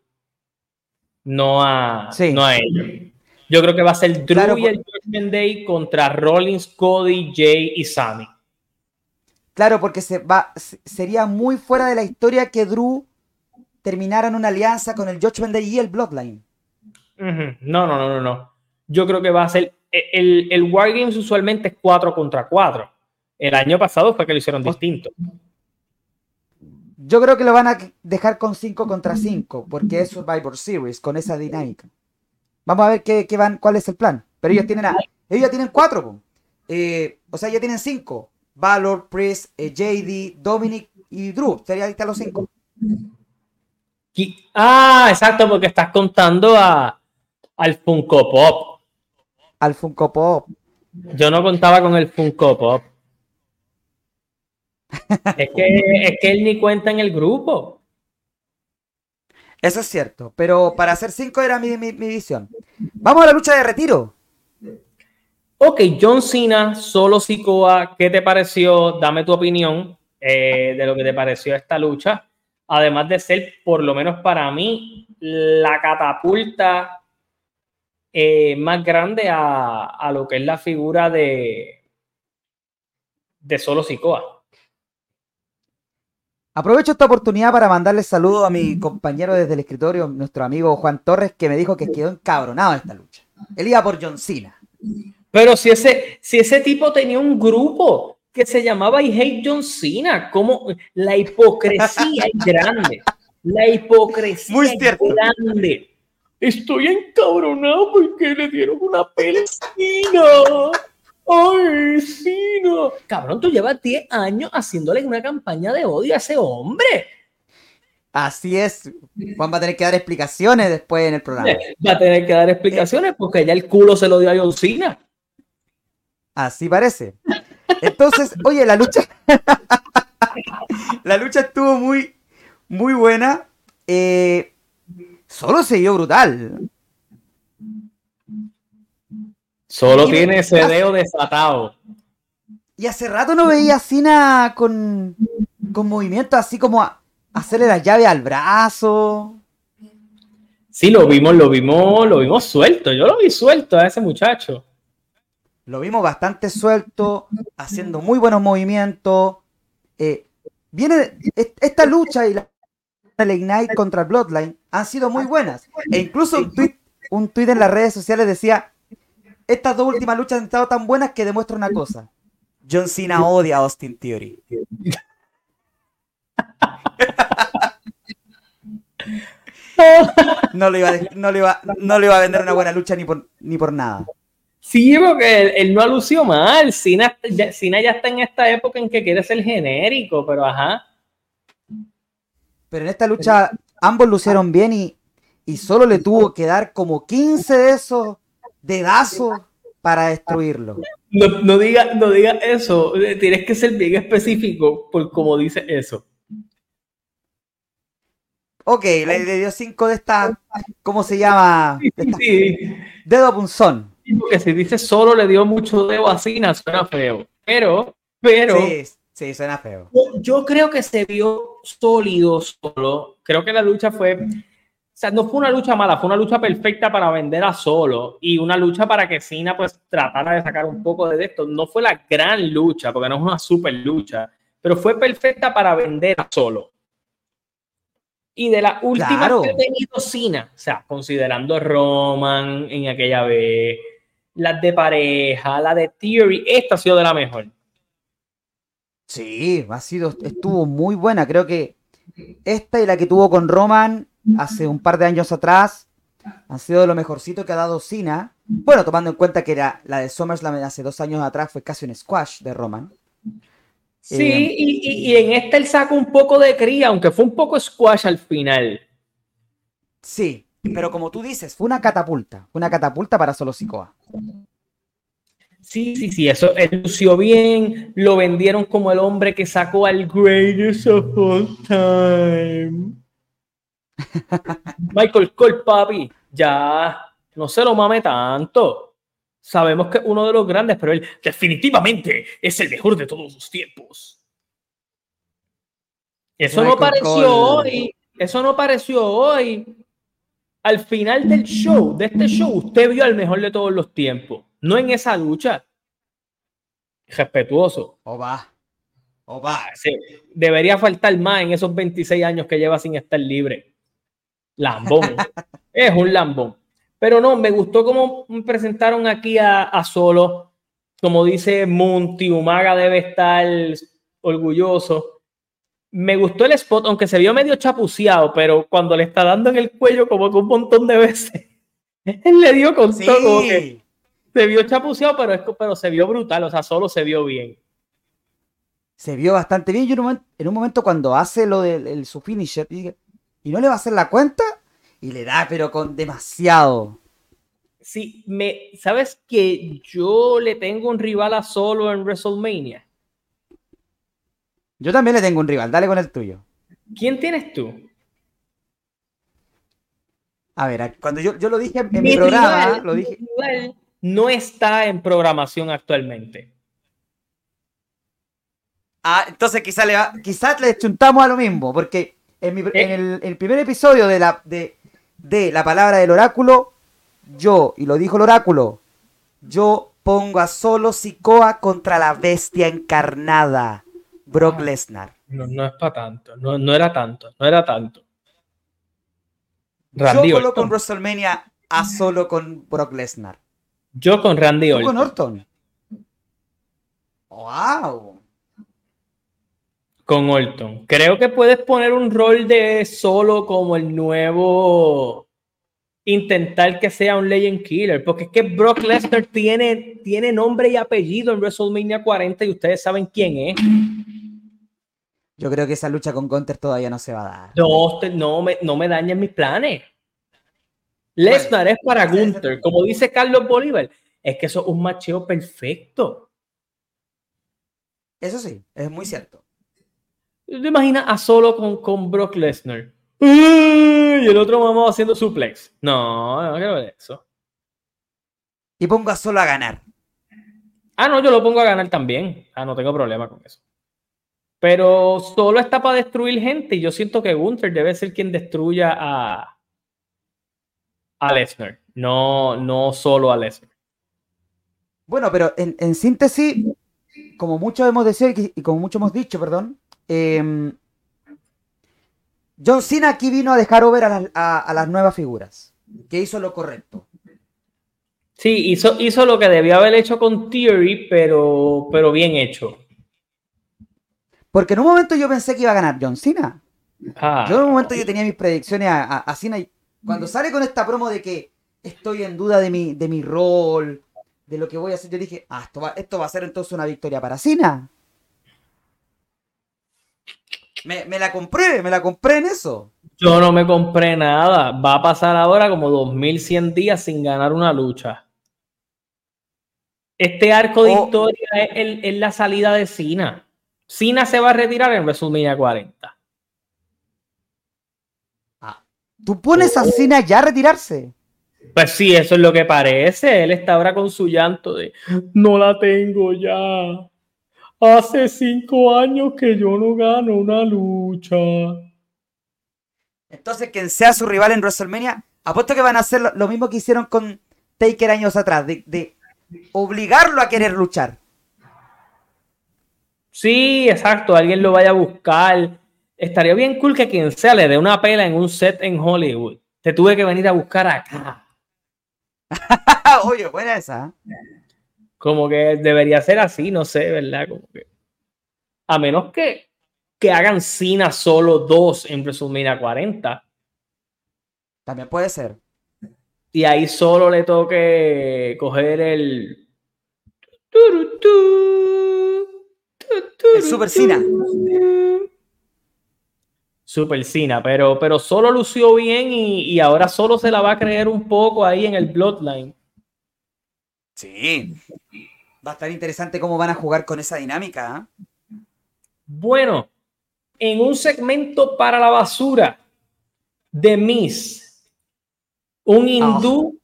no a, no a ellos. Yo creo que va a ser Drew y el Judgment Day contra Rollins, Cody, Jay y Sammy. Claro, porque se va, sería muy fuera de la historia que Drew terminara en una alianza con el Judgment Day y el Bloodline. No, no, no, no, no. Yo creo que va a ser. E, el, el Wargames usualmente es 4 contra 4. El año pasado fue que lo hicieron distinto. Yo creo que lo van a dejar con 5 contra 5, porque es Survivor Series, con esa dinámica. Vamos a ver qué, van, cuál es el plan. Pero ellos tienen, ellos ya tienen cuatro. Eh, o sea, ya tienen cinco. Valor, Priest, eh, JD, Dominic y Drew. Serían los cinco. Ah, exacto, porque estás contando a, al Funko Pop. Al Funko Pop. Yo no contaba con el Funko Pop. es, que, es que él ni cuenta en el grupo. Eso es cierto, pero para hacer cinco era mi, visión. Vamos a la lucha de retiro. Ok, John Cena, solo Sikoa, ¿qué te pareció? Dame tu opinión eh, de lo que te pareció esta lucha. Además de ser, por lo menos para mí, la catapulta eh, más grande a, lo que es la figura de, de solo Sikoa. Aprovecho esta oportunidad para mandarle saludos a mi compañero desde el escritorio, nuestro amigo Juan Torres, que me dijo que quedó encabronado en esta lucha. Él iba por John Cena. Pero si ese, si ese tipo tenía un grupo que se llamaba I Hate John Cena, como la hipocresía es grande. La hipocresía Muy es grande. Estoy encabronado porque le dieron una pelestina. ¡Ay, sí, no! Cabrón, tú llevas 10 años haciéndole una campaña de odio a ese hombre. Así es. Juan va a tener que dar explicaciones después en el programa. Va a tener que dar explicaciones porque ya el culo se lo dio a John Así parece. Entonces, oye, la lucha. la lucha estuvo muy, muy buena. Eh, solo se dio brutal. Solo tiene ese dedo desatado. Y hace rato no veía a Cena con, con movimientos así como hacerle la llave al brazo. Sí, lo vimos, lo vimos, lo vimos suelto. Yo lo vi suelto a ese muchacho. Lo vimos bastante suelto, haciendo muy buenos movimientos. Eh, viene esta lucha y la, la Ignite contra el Bloodline han sido muy buenas. E incluso un tweet, un tweet en las redes sociales decía estas dos últimas luchas han estado tan buenas que demuestra una cosa. John Cena odia a Austin Theory. no, le iba a, no, le iba, no le iba a vender una buena lucha ni por, ni por nada. Sí, porque él, no no lucido mal. Cena ya, ya está en esta época en que quiere ser genérico, pero ajá. Pero en esta lucha ambos lucieron bien y, y solo le tuvo que dar como 15 de esos dedazo para destruirlo. No, no diga, no diga eso. Tienes que ser bien específico por cómo dice eso. Ok, le, dio cinco de estas, ¿cómo se llama? Dedo punzón. Porque si dice solo le dio mucho dedo a Cina, suena feo. Pero, pero. Sí, sí, suena feo. Yo creo que se vio sólido solo. Creo que la lucha fue sea, no fue una lucha mala, fue una lucha perfecta para vender a solo y una lucha para que Cena pues tratara de sacar un poco de esto. No fue la gran lucha, porque no es una super lucha, pero fue perfecta para vender a solo. Y de la última que ha tenido Cena, o sea, considerando Roman en aquella vez, las de pareja, la de Theory, esta ha sido de la mejor. Sí, ha sido, estuvo muy buena. Creo que esta y la que tuvo con Roman hace un par de años atrás han sido de lo mejorcito que ha dado Cena. Bueno, tomando en cuenta que era la de SummerSlam hace dos años atrás fue casi un squash de Roman. Sí, eh, y, en este él saca un poco de cría, aunque fue un poco squash al final. Sí, pero como tú dices, fue una catapulta, una catapulta para solo Sikoa. Sí, sí, sí, eso él lució bien, lo vendieron como el hombre que sacó al greatest of all time. Michael Cole, papi, ya no se lo mame tanto. Sabemos que es uno de los grandes, pero él definitivamente es el mejor de todos los tiempos. Eso no pareció hoy. Eso no pareció hoy. Al final del show, de este show, usted vio al mejor de todos los tiempos. No en esa lucha. Respetuoso. O va. O va. Debería faltar más en esos 26 años que lleva sin estar libre. Lambón. es un lambón. Pero no, me gustó cómo presentaron aquí a, Solo. Como dice Monty, Umaga debe estar orgulloso. Me gustó el spot, aunque se vio medio chapuceado, pero cuando le está dando en el cuello como que un montón de veces, él le dio con todo. se vio chapuceado, pero, pero se vio brutal, o sea, solo se vio bien. Se vio bastante bien. Yo en un momento, cuando hace lo de su finisher, y no le va a hacer la cuenta, y le da, pero con demasiado. Sí, me, ¿sabes que yo le tengo un rival a solo en WrestleMania? Yo también le tengo un rival, dale con el tuyo. ¿Quién tienes tú? A ver, cuando yo, lo dije en mi, programa, lo dije. no está en programación actualmente. Ah, entonces quizás le va, quizás le chuntamos a lo mismo, porque en, eh. el, primer episodio de la, de, de la palabra del oráculo, yo, y lo dijo el oráculo, yo pongo a solo Sikoa contra la bestia encarnada, Brock ah. Lesnar. No, no es para tanto, no, no era tanto, no era tanto. Randy yo coloco con WrestleMania a solo con Brock Lesnar. Yo con Randy Orton. con Orton. ¡Wow! Con Orton. Creo que puedes poner un rol de solo como el nuevo intentar que sea un Legend Killer, porque es que Brock Lesnar tiene, tiene nombre y apellido en WrestleMania 40 y ustedes saben quién es. Yo creo que esa lucha con Gunter todavía no se va a dar. No, no me, no me dañen mis planes. Lesnar es para Gunter, como dice Carlos Bolívar, es que eso es un macheo perfecto. Eso sí, es muy cierto. ¿Te imaginas a solo con, con Brock Lesnar? Y el otro mamá haciendo suplex. No, no quiero ver eso. Y pongo a solo a ganar. Ah, no, yo lo pongo a ganar también. Ah, no tengo problema con eso. Pero solo está para destruir gente y yo siento que Gunther debe ser quien destruya a, a Lesnar. No, no solo a Lesnar. Bueno, pero en, en síntesis, como muchos hemos dicho y como muchos hemos dicho, perdón, Em, John Cena aquí vino a dejar over a, las nuevas figuras, que hizo lo correcto. Sí, hizo, hizo lo que debía haber hecho con Theory, pero, pero bien hecho. Porque en un momento yo pensé que iba a ganar John Cena. Ah. Yo en un momento yo tenía mis predicciones a, a, Cena y cuando sale con esta promo de que estoy en duda de mi, de mi rol, de lo que voy a hacer, yo dije, ah, esto va, esto va a ser entonces una victoria para Cena. Me, la compré, me la compré en eso. Yo no me compré nada. Va a pasar ahora como 2100 días sin ganar una lucha. Este arco de oh. historia es, la salida de Cena. Cena se va a retirar en WrestleMania 40. Ah, ¿Tú pones a. Cena ya a retirarse? Pues sí, eso es lo que parece. Él está ahora con su llanto de no la tengo ya. Hace cinco años que yo no gano una lucha. Entonces, quien sea su rival en WrestleMania, apuesto que van a hacer lo, mismo que hicieron con Taker años atrás, de, obligarlo a querer luchar. Sí, exacto, alguien lo vaya a buscar. Estaría bien cool que quien sea le dé una pela en un set en Hollywood. Te tuve que venir a buscar acá. Oye, buena esa. ¿eh? Como que debería ser así, no sé, ¿verdad? Como que, a menos que, que hagan Cena solo dos en WrestleMania 40. También puede ser. y ahí solo le toque coger el. El Super Cina. Super Cina, pero, pero solo lució bien y, ahora solo se la va a creer un poco ahí en el Bloodline. Sí. Va a estar interesante cómo van a jugar con esa dinámica. ¿ah? Bueno, en un segmento para la basura de Miss, un hindú,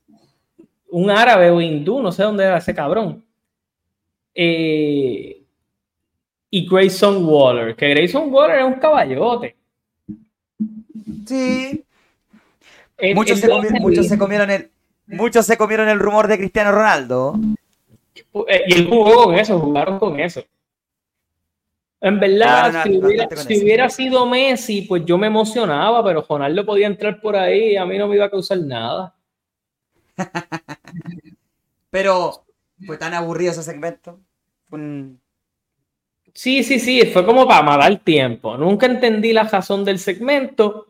un árabe o hindú, no sé dónde era ese cabrón, eh, y Grayson Waller, que Grayson Waller es un caballote. Sí. muchos, se comieron, el, muchos se comieron el rumor de Cristiano Ronaldo. Eh, y él jugó con eso, jugaron con eso. En verdad, si, hubiera, sido Messi, pues yo me emocionaba, pero Ronaldo podía entrar por ahí y a mí no me iba a causar nada. pero fue tan aburrido ese segmento. Sí, sí, sí, fue como para matar tiempo. Nunca entendí la razón del segmento.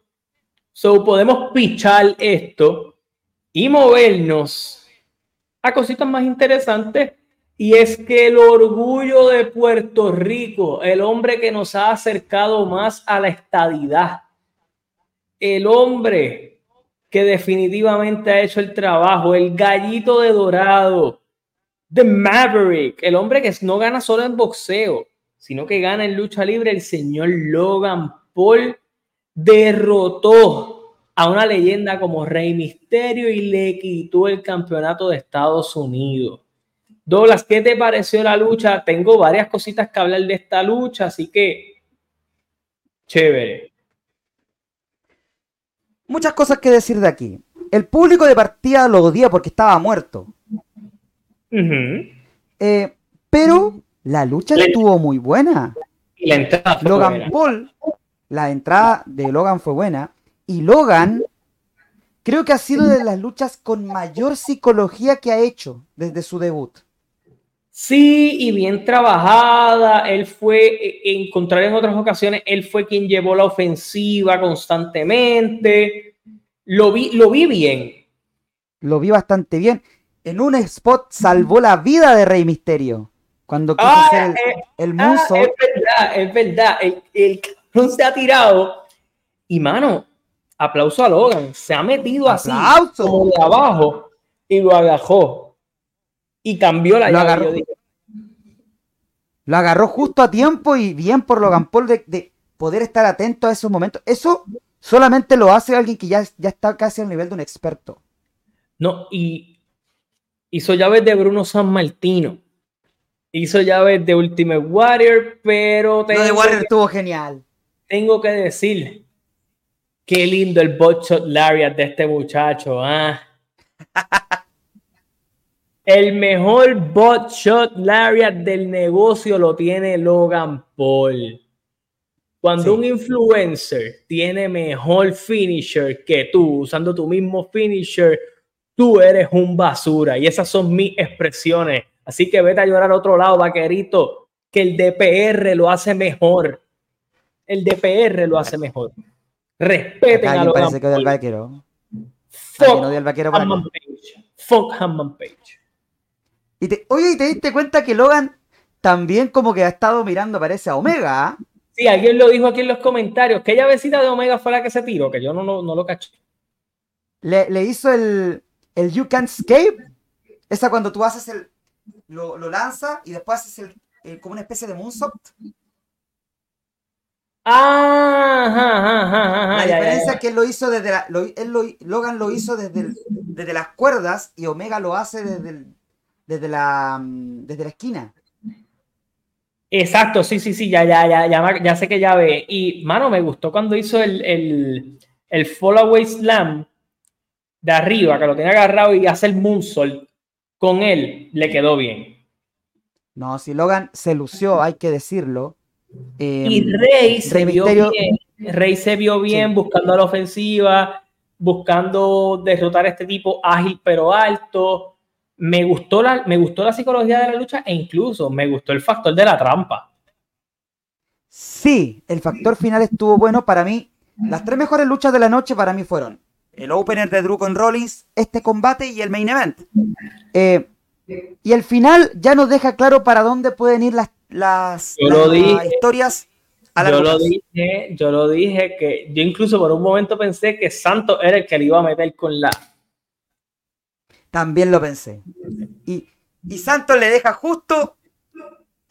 So podemos pichar esto y movernos a cositas más interesantes y es que el orgullo de Puerto Rico, el hombre que nos ha acercado más a la estadidad, el hombre que definitivamente ha hecho el trabajo, el gallito de dorado, The Maverick, el hombre que no gana solo en boxeo, sino que gana en lucha libre, el señor Logan Paul derrotó a una leyenda como Rey Misterio y le quitó el campeonato de Estados Unidos. Douglas, ¿qué te pareció la lucha? Tengo varias cositas que hablar de esta lucha, así que chévere. Muchas cosas que decir de aquí. El público de partida lo odia porque estaba muerto. Eh, pero la lucha estuvo muy buena. Y la entrada Logan Paul, la entrada de Logan fue buena. Y Logan creo que ha sido de las luchas con mayor psicología que ha hecho desde su debut. Sí, y bien trabajada. Él fue, en contrario en otras ocasiones, él fue quien llevó la ofensiva constantemente. Lo vi, lo vi bien. Lo vi bastante bien. En un spot salvó la vida de Rey Misterio. Cuando quiso ah, hacer el, eh, ah, es verdad, es verdad. El, el se ha tirado. Y mano, aplauso a Logan. Se ha metido así como de abajo y lo agajó y cambió la lo Agarró, Lo agarró justo a tiempo y bien por Logan Paul de, poder estar atento a esos momentos. Eso solamente lo hace alguien que ya, ya está casi al nivel de un experto. No, y hizo llaves de Bruno San Martino. Hizo llaves de Ultimate Warrior, pero. Lo de Warrior estuvo genial. Tengo que decir, qué lindo el botshot Lariat de este muchacho. ¿ah? El mejor bot shot lariat del negocio lo tiene Logan Paul. Cuando un influencer tiene mejor finisher que tú, usando tu mismo finisher, tú eres un basura. Y esas son mis expresiones. Así que vete a llorar a otro lado, vaquerito, que el DPR lo hace mejor. El DPR lo hace mejor. Respeten a Logan parece que vaquero. Fuck, no vaquero Page. Fuck Hammond Page. Y te, oye, ¿y te diste cuenta que Logan también como que ha estado mirando, parece, a Omega? Sí, alguien lo dijo aquí en los comentarios. ¿Qué llavecita de Omega fue la que se tiró? Que yo no, no, lo caché. Le, hizo el, el You Can't Escape. Esa cuando tú haces el. Lo, lo lanza y después haces el, como una especie de moonsault. Ah, la diferencia es que él lo hizo desde la, Logan lo hizo desde, desde las cuerdas y Omega lo hace desde el, desde la, mm, desde la esquina. Exacto, sí, sí, sí, ya, ya, ya, ya, ya sé que ya ve. Y, mano, me gustó cuando hizo el, el, el Away Slam de arriba, que lo tenía agarrado y hace el moonsault con él, le quedó bien. No, si Logan se lució, hay que decirlo. Y em, Rey se vio bien. Rey se vio bien buscando la ofensiva, buscando derrotar a este tipo ágil pero alto me gustó, la, me gustó la psicología de la lucha e incluso me gustó el factor de la trampa. Sí, el factor final estuvo bueno para mí. Las tres mejores luchas de la noche para mí fueron el opener de Drew con Rollins, este combate y el main event. Eh, y el final ya nos deja claro para dónde pueden ir las, las, historias. A yo lo dije, yo lo dije que yo incluso por un momento pensé que Santos era el que le iba a meter con la. También lo pensé. Y, y Santos le deja justo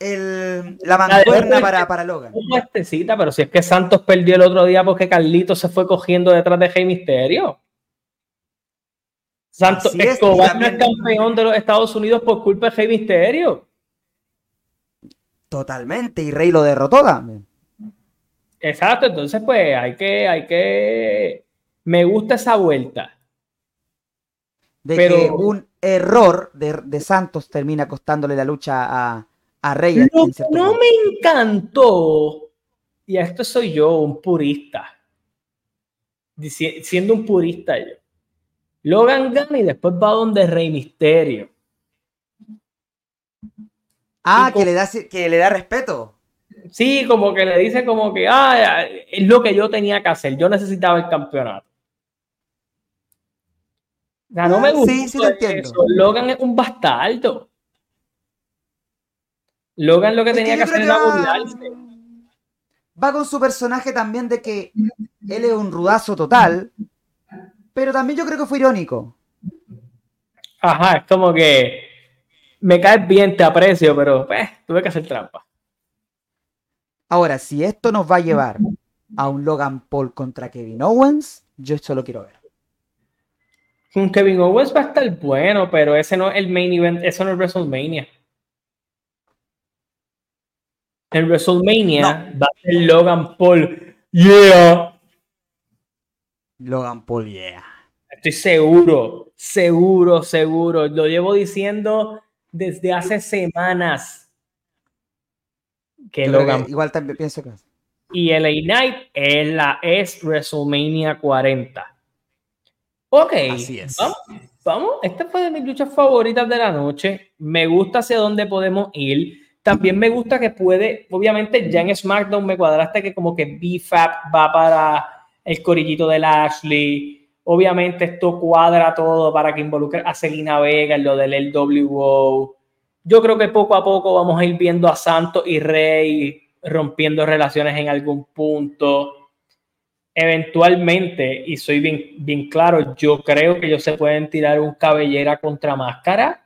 el, la mancuerna para, para Logan. pero si es que Santos perdió el otro día porque Carlito se fue cogiendo detrás de Rey Misterio. Santos Escobar no es campeón de los Estados Unidos por culpa de Rey Misterio. Totalmente, y Rey lo derrotó también. Exacto, entonces pues hay que, hay que. Me gusta esa vuelta. De pero... que un error de, de Santos termina costándole la lucha a, a Rey. no me encantó, y a esto soy yo, un purista, siendo un purista yo. Logan gana y después va donde Rey Misterio. Ah, que le, da, que le da respeto. Sí, como que le dice como que, ah, es lo que yo tenía que hacer, yo necesitaba el campeonato. no ah, me gusta. Sí, sí lo entiendo. Logan es un bastardo. Logan lo que tenía que, hacer era burlarse. Va con su personaje también de que él es un rudazo total, pero también yo creo que fue irónico. Ajá, es como que me caes bien, te aprecio, pero pues, tuve que hacer trampa. Ahora, si esto nos va a llevar a un Logan Paul contra Kevin Owens, yo esto lo quiero ver. Un Kevin Owens va a estar bueno, pero ese no es el main event, eso no es WrestleMania. En WrestleMania va a ser Logan Paul. Yeah. Logan Paul, yeah. Estoy seguro, seguro, seguro. Lo llevo diciendo desde hace semanas. Que Logan. igual también pienso que. Y LA Knight es la es WrestleMania 40. Ok. Así es. Vamos, vamos. Esta fue de mis luchas favoritas de la noche. Me gusta hacia dónde podemos ir. También me gusta que puede, obviamente ya en SmackDown me cuadraste que como que BFAP va para el corillito de Lashley. Obviamente esto cuadra todo para que involucre a Selina Vega en lo del LWO. Yo creo que poco a poco vamos a ir viendo a Santos y Rey rompiendo relaciones en algún punto. Eventualmente, y soy bien, bien claro, yo creo que ellos se pueden tirar un cabellera contra máscara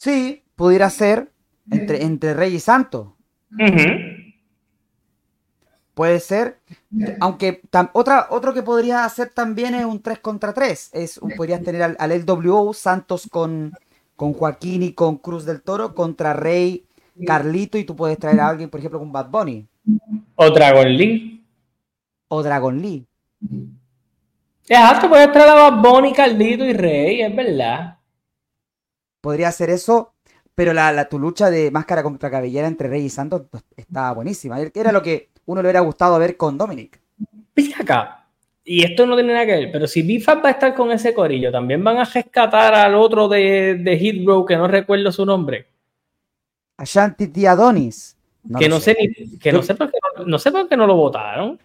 Sí, pudiera ser entre, entre Rey y Santo. Puede ser. Aunque otra, otro que podría hacer también es un 3 contra 3. Es, podrías tener al, al LWO Santos con, con Joaquín y con Cruz del Toro contra Rey, Carlito y tú puedes traer a alguien, por ejemplo, con Bad Bunny. O Dragon Lee. O Dragon Lee. Exacto, puedes traer a Bad Bunny, Carlito y Rey, es verdad podría ser eso, pero la, tu lucha de máscara contra cabellera entre Rey y Santos pues, estaba buenísima. Era lo que uno le hubiera gustado ver con Dominic. Fíjate acá, y esto no tiene nada que ver, pero si Bifab va a estar con ese corillo, también van a rescatar al otro de, de Hit que no recuerdo su nombre. A Shanti Adonis. que no sé, ni, que no sé, por qué, no sé por qué no lo votaron.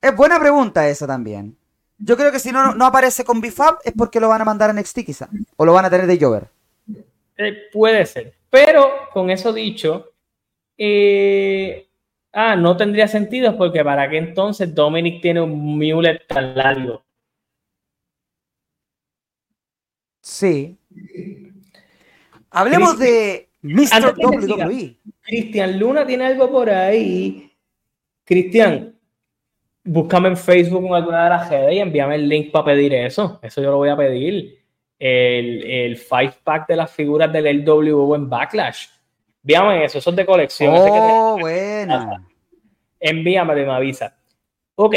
Es buena pregunta esa también. Yo creo que si no, no aparece con Bifab es porque lo van a mandar a NXT quizá. O lo van a tener de Jover. Eh, puede ser. Pero con eso dicho, eh, ah, no tendría sentido porque para qué entonces Dominic tiene un mulet tan largo. Sí. Hablemos de Mr. WWE. Cristian Luna tiene algo por ahí. Cristian, búscame en Facebook en alguna de las redes y envíame el link para pedir eso. Eso yo lo voy a pedir el, el five pack de las figuras del LWO en Backlash. Envíame eso, son de colección. Oh, bueno. Envíame, me avisa. Ok,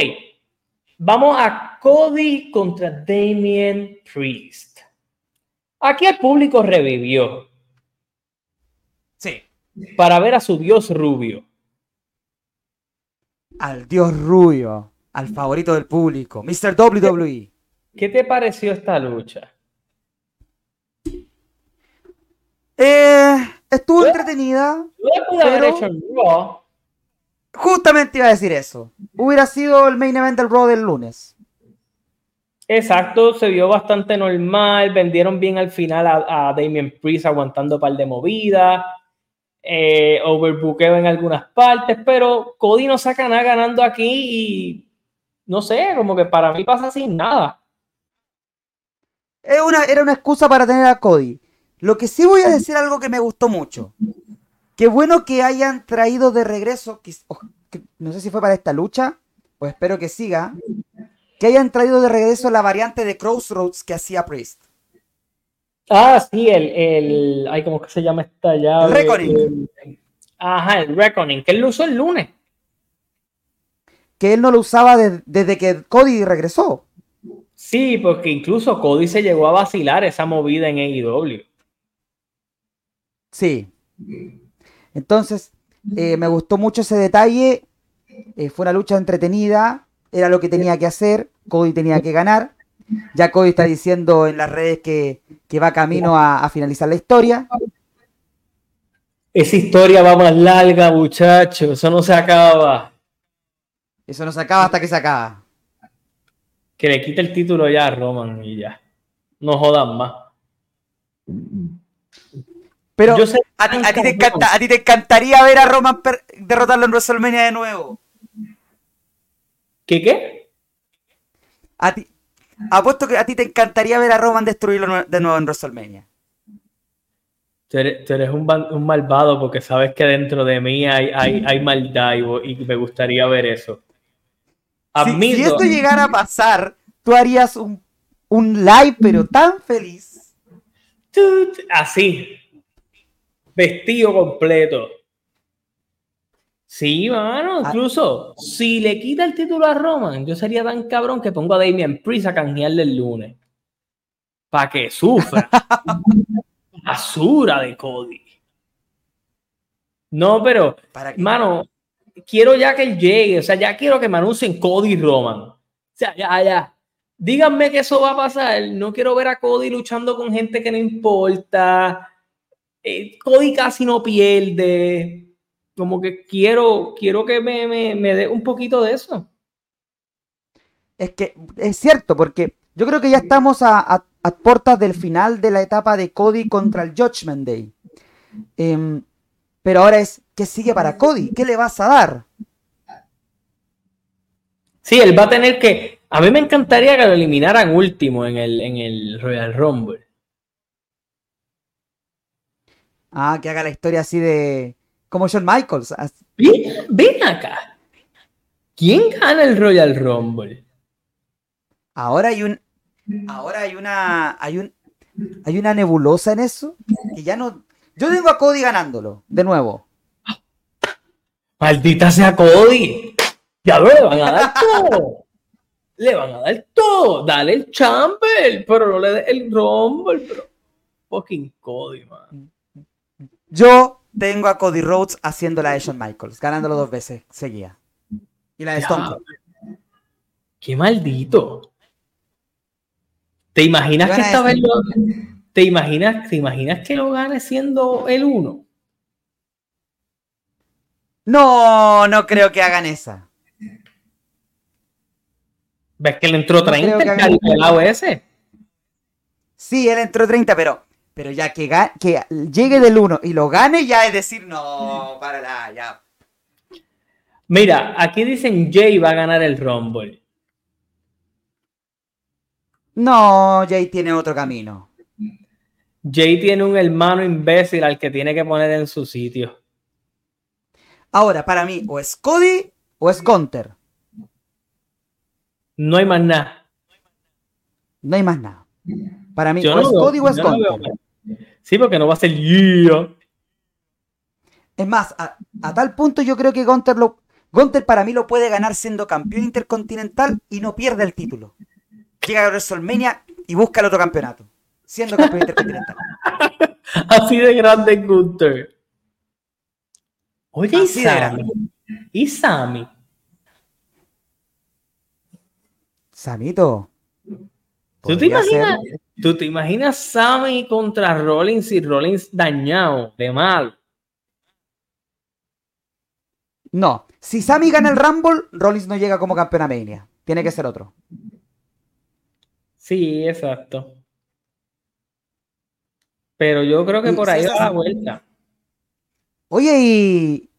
vamos a Cody contra Damien Priest. Aquí el público revivió. Sí. Para ver a su dios rubio. Al dios rubio, al favorito del público, Mr. WWE. ¿Qué te pareció esta lucha? Eh, estuvo entretenida. Pero... Justamente iba a decir eso. Hubiera sido el main event del Raw del lunes. Exacto, se vio bastante normal. Vendieron bien al final a, Damien Priest aguantando un par de movidas. Eh, overbookeo en algunas partes, pero Cody no saca nada ganando aquí y no sé, como que para mí pasa sin nada. una, era una excusa para tener a Cody. Lo que sí voy a decir algo que me gustó mucho. Qué bueno que hayan traído de regreso, no sé si fue para esta lucha, pues espero que siga, que hayan traído de regreso la variante de Crossroads que hacía Priest. Ah, sí, el, el ay, ¿cómo que se llama esta? El Reckoning. ajá, el Reckoning, que él lo usó el lunes que él no lo usaba desde que Cody regresó. Sí, porque incluso Cody se llegó a vacilar esa movida en AEW. Sí. Entonces, eh, me gustó mucho ese detalle. Eh, fue una lucha entretenida. Era lo que tenía que hacer. Cody tenía que ganar. Ya Cody está diciendo en las redes que, va camino a, a, finalizar la historia. Esa historia va más larga, muchachos. Eso no se acaba. Eso no se acaba hasta que se acaba. Que le quite el título ya a Roman y ya. No jodan más. Pero a, ti, te encantaría ver a Roman derrotarlo en WrestleMania de nuevo. ¿Qué qué? A ti, apuesto que a ti te encantaría ver a Roman destruirlo de nuevo en WrestleMania. Tú eres, un, malvado porque sabes que dentro de mí hay, hay, maldad y me gustaría ver eso. Si, esto llegara a pasar, tú harías un, live, pero tan feliz. Así. Vestido completo. Sí, mano, ah. incluso si le quita el título a Roman, yo sería tan cabrón que pongo a Damian Priest a canjearle el lunes. Para que sufra. Basura de Cody. No, pero, mano, quiero ya que él llegue, o sea, ya quiero que me anuncien Cody Roman. O sea, ya, ya. Díganme que eso va a pasar. No quiero ver a Cody luchando con gente que no importa. Eh, Cody casi no pierde. Como que quiero, quiero que me, me, dé un poquito de eso. Es que es cierto, porque yo creo que ya estamos a, a, puertas del final de la etapa de Cody contra el Judgment Day. Em, pero ahora es, ¿qué sigue para Cody? ¿Qué le vas a dar? Sí, él va a tener que. A mí me encantaría que lo eliminaran último en el, en el Royal Rumble. Ah, que haga la historia así de. Como Shawn Michaels. Ven, acá. ¿Quién gana el Royal Rumble? Ahora hay un. Ahora hay una. Hay un. Hay una nebulosa en eso. Que ya no. Yo tengo a Cody ganándolo, de nuevo. Maldita sea Cody. Ya le van a dar todo. le van a dar todo. Dale el chamber, pero no le dé el rumble, pero fucking Cody, man. Yo tengo a Cody Rhodes haciendo la de Shawn Michaels, ganándolo dos veces seguía. Y la de Stone Qué maldito. ¿Te imaginas que esta vez ¿Te imaginas, ¿Te imaginas que lo gane siendo el uno? No, no creo que hagan esa. ¿Ves que él entró 30 el lado ese? Sí, él entró 30, pero, pero ya que, que llegue del 1 y lo gane, ya es decir, no, para la, ya. Mira, aquí dicen Jay va a ganar el Rumble. No, Jay tiene otro camino. Jay tiene un hermano imbécil al que tiene que poner en su sitio. Ahora, para mí, o es Cody o es Gunter. No hay más nada. No hay más nada. Para mí, o es Cody o es Gunter. sí, porque no va a ser yo. Es más, a, tal punto yo creo que Gunter, lo, Gunter para mí lo puede ganar siendo campeón intercontinental y no pierde el título. Llega a WrestleMania y busca el otro campeonato siendo campeón intercontinental. Así de grande Gunther. Oye, y Sammy. ¿Y Sammy? Samito. ¿Tú te, imaginas, ¿Tú te imaginas Sammy contra Rollins y Rollins dañado, de mal? No, si Sami gana el Rumble, Rollins no llega como campeón a Mania. Tiene que ser otro. Sí, exacto. Pero yo creo que por ahí va la vuelta. Oye, y,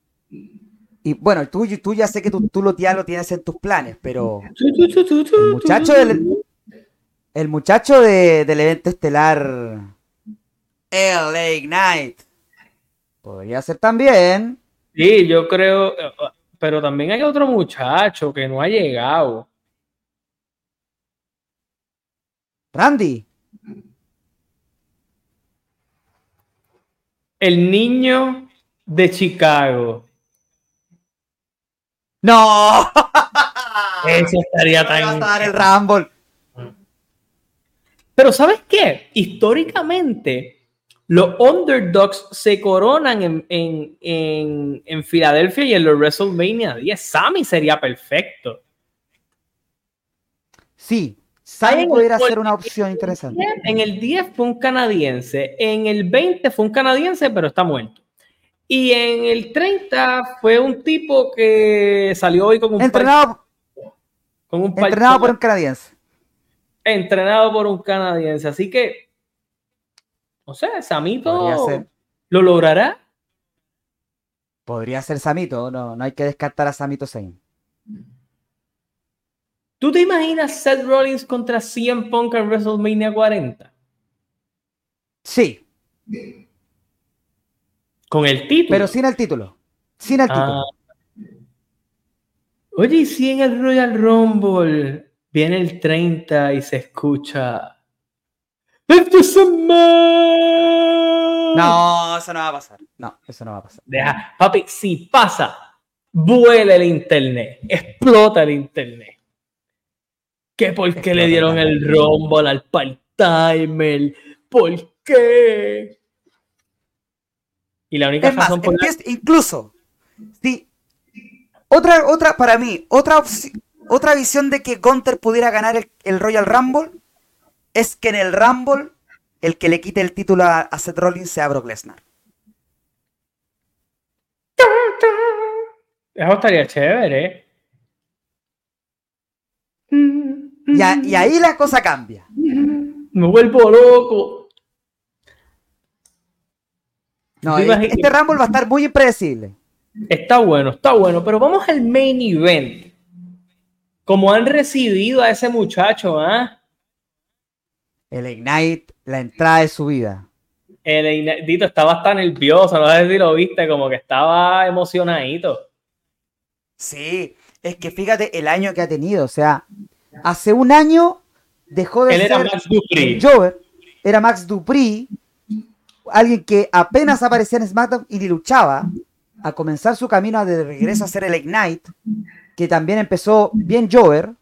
y bueno, tú, tú ya sé que tú, tú lo, ya lo tienes en tus planes, pero el muchacho del, el muchacho del evento estelar LA Ignite podría ser también. Sí, yo creo, pero también hay otro muchacho que no ha llegado. Randy. El niño de Chicago. No. Eso estaría tan. el Rumble. Pero ¿sabes qué? Históricamente, los underdogs se coronan en, en, en, en Filadelfia y en los WrestleMania 10. Sammy sería perfecto. Sí, Sammy podría ser una opción interesante. En el 10 fue un canadiense, en el 20 fue un canadiense, pero está muerto. Y en el 30 fue un tipo que salió hoy con un entrenado, con un entrenado por un canadiense entrenado por un canadiense. Así que, no sé, Samito lo logrará. Podría ser Samito, no, no hay que descartar a Samito Sein. ¿Tú te imaginas Seth Rollins contra CM Punk en WrestleMania 40? Sí. Con el título. Pero sin el título. Sin el ah. título. Oye, ¿y si en el Royal Rumble Viene el 30 y se escucha. ¡Esto es No, eso no va a pasar. No, eso no va a pasar. Deja, papi, si pasa, vuela el internet, explota el internet. ¿Qué por qué le dieron el rumble al part-timer? ¿Por qué? Y la única razón por la... incluso, sí, otra, otra, para mí, otra opción otra visión de que Gunter pudiera ganar el, Royal Rumble es que en el Rumble el que le quite el título a, Seth Rollins sea Brock Lesnar. Eso estaría chévere. Y, y ahí la cosa cambia. Me vuelvo loco. No, este Rumble va a estar muy impredecible. Está bueno, está bueno, pero vamos al main event. ¿Cómo han recibido a ese muchacho, ¿ah? El Ignite, la entrada de su vida. El Ignite, estaba hasta nervioso, no sé si lo viste, como que estaba emocionadito. Sí, es que fíjate el año que ha tenido, o sea, hace un año dejó de Él ser era Max Dupri. Jover, era Max Dupri, alguien que apenas aparecía en SmackDown y luchaba, a comenzar su camino de regreso a ser el Ignite, que también empezó bien Jover,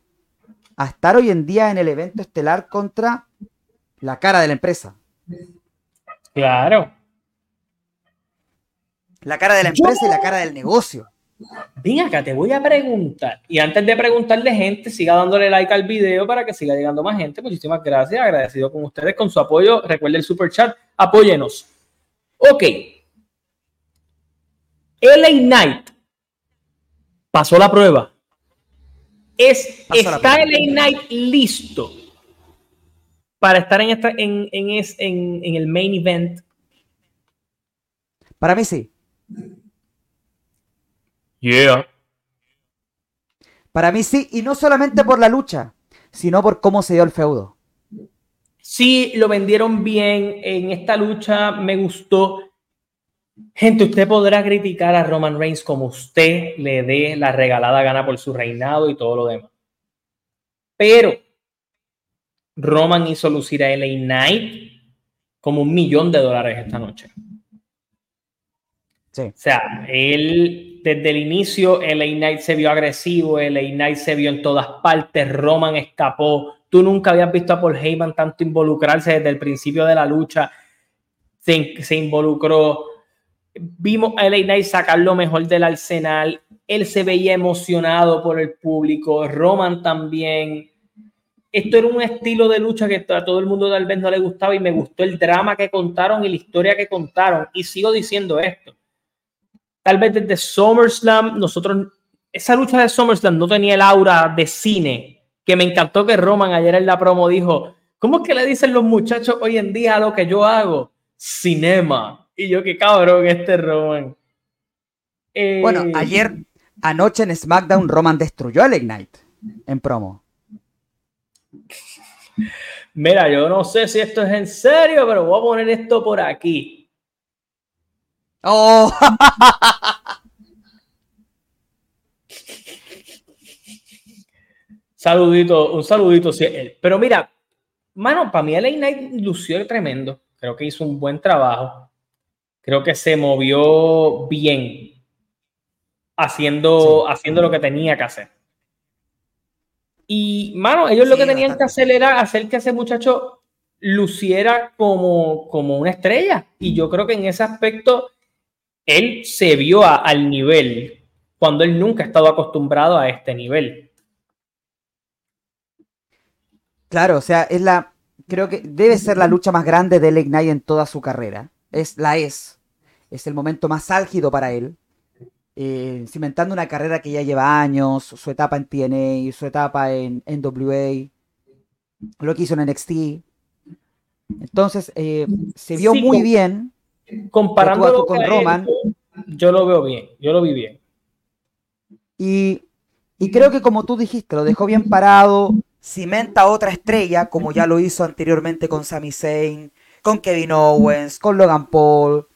a estar hoy en día en el evento estelar contra la cara de la empresa. Claro. La cara de la empresa y la cara del negocio. Ven acá, te voy a preguntar. Y antes de preguntarle gente, siga dándole like al video para que siga llegando más gente. Muchísimas gracias. Agradecido con ustedes con su apoyo. Recuerde el super chat. Apóyenos. Ok. LA Knight pasó la prueba. Es, está el Knight listo para estar en, esta, en, en, el main event. Para mí sí. Yeah. Para mí sí, y no solamente por la lucha, sino por cómo se dio el feudo. Sí, lo vendieron bien en esta lucha, me gustó. Gente, usted podrá criticar a Roman Reigns como usted le dé la regalada gana por su reinado y todo lo demás. Pero Roman hizo lucir a LA Knight como un millón de dólares esta noche. Sí. O sea, él desde el inicio, LA Knight se vio agresivo, LA Knight se vio en todas partes, Roman escapó. Tú nunca habías visto a Paul Heyman tanto involucrarse desde el principio de la lucha. Se, se involucró Vimos a LA Knight sacar lo mejor del arsenal. Él se veía emocionado por el público. Roman también. Esto era un estilo de lucha que a todo el mundo tal vez no le gustaba y me gustó el drama que contaron y la historia que contaron. Y sigo diciendo esto. tal vez desde SummerSlam, nosotros, esa lucha de SummerSlam no tenía el aura de cine, que me encantó que Roman ayer en la promo dijo, ¿cómo es que le dicen los muchachos hoy en día a lo que yo hago? Cinema. Y yo, qué cabrón este Roman. Bueno, eh, ayer, anoche en SmackDown, Roman destruyó a Ignite en promo. Mira, yo no sé si esto es en serio, pero voy a poner esto por aquí. Oh. saludito, un saludito. Pero mira, mano, para mí el Knight lució tremendo. Creo que hizo un buen trabajo. Creo que se movió bien haciendo, haciendo lo que tenía que hacer. Y, mano, ellos lo que tenían que hacer era hacer que ese muchacho luciera como, como una estrella. Y yo creo que en ese aspecto él se vio al nivel cuando él nunca ha estado acostumbrado a este nivel. Claro, o sea, es la. Creo que debe ser la lucha más grande de Ignite en toda su carrera. Es la es. Es el momento más álgido para él. Eh, cimentando una carrera que ya lleva años, su etapa en TNA, su etapa en NWA, lo que hizo en NXT. Entonces, eh, se vio muy bien. Comparando con Roman. yo lo veo bien, yo lo vi bien. Y, y creo que como tú dijiste, lo dejó bien parado, cimenta otra estrella, como ya lo hizo anteriormente con Sami Zayn, con Kevin Owens, con Logan Paul,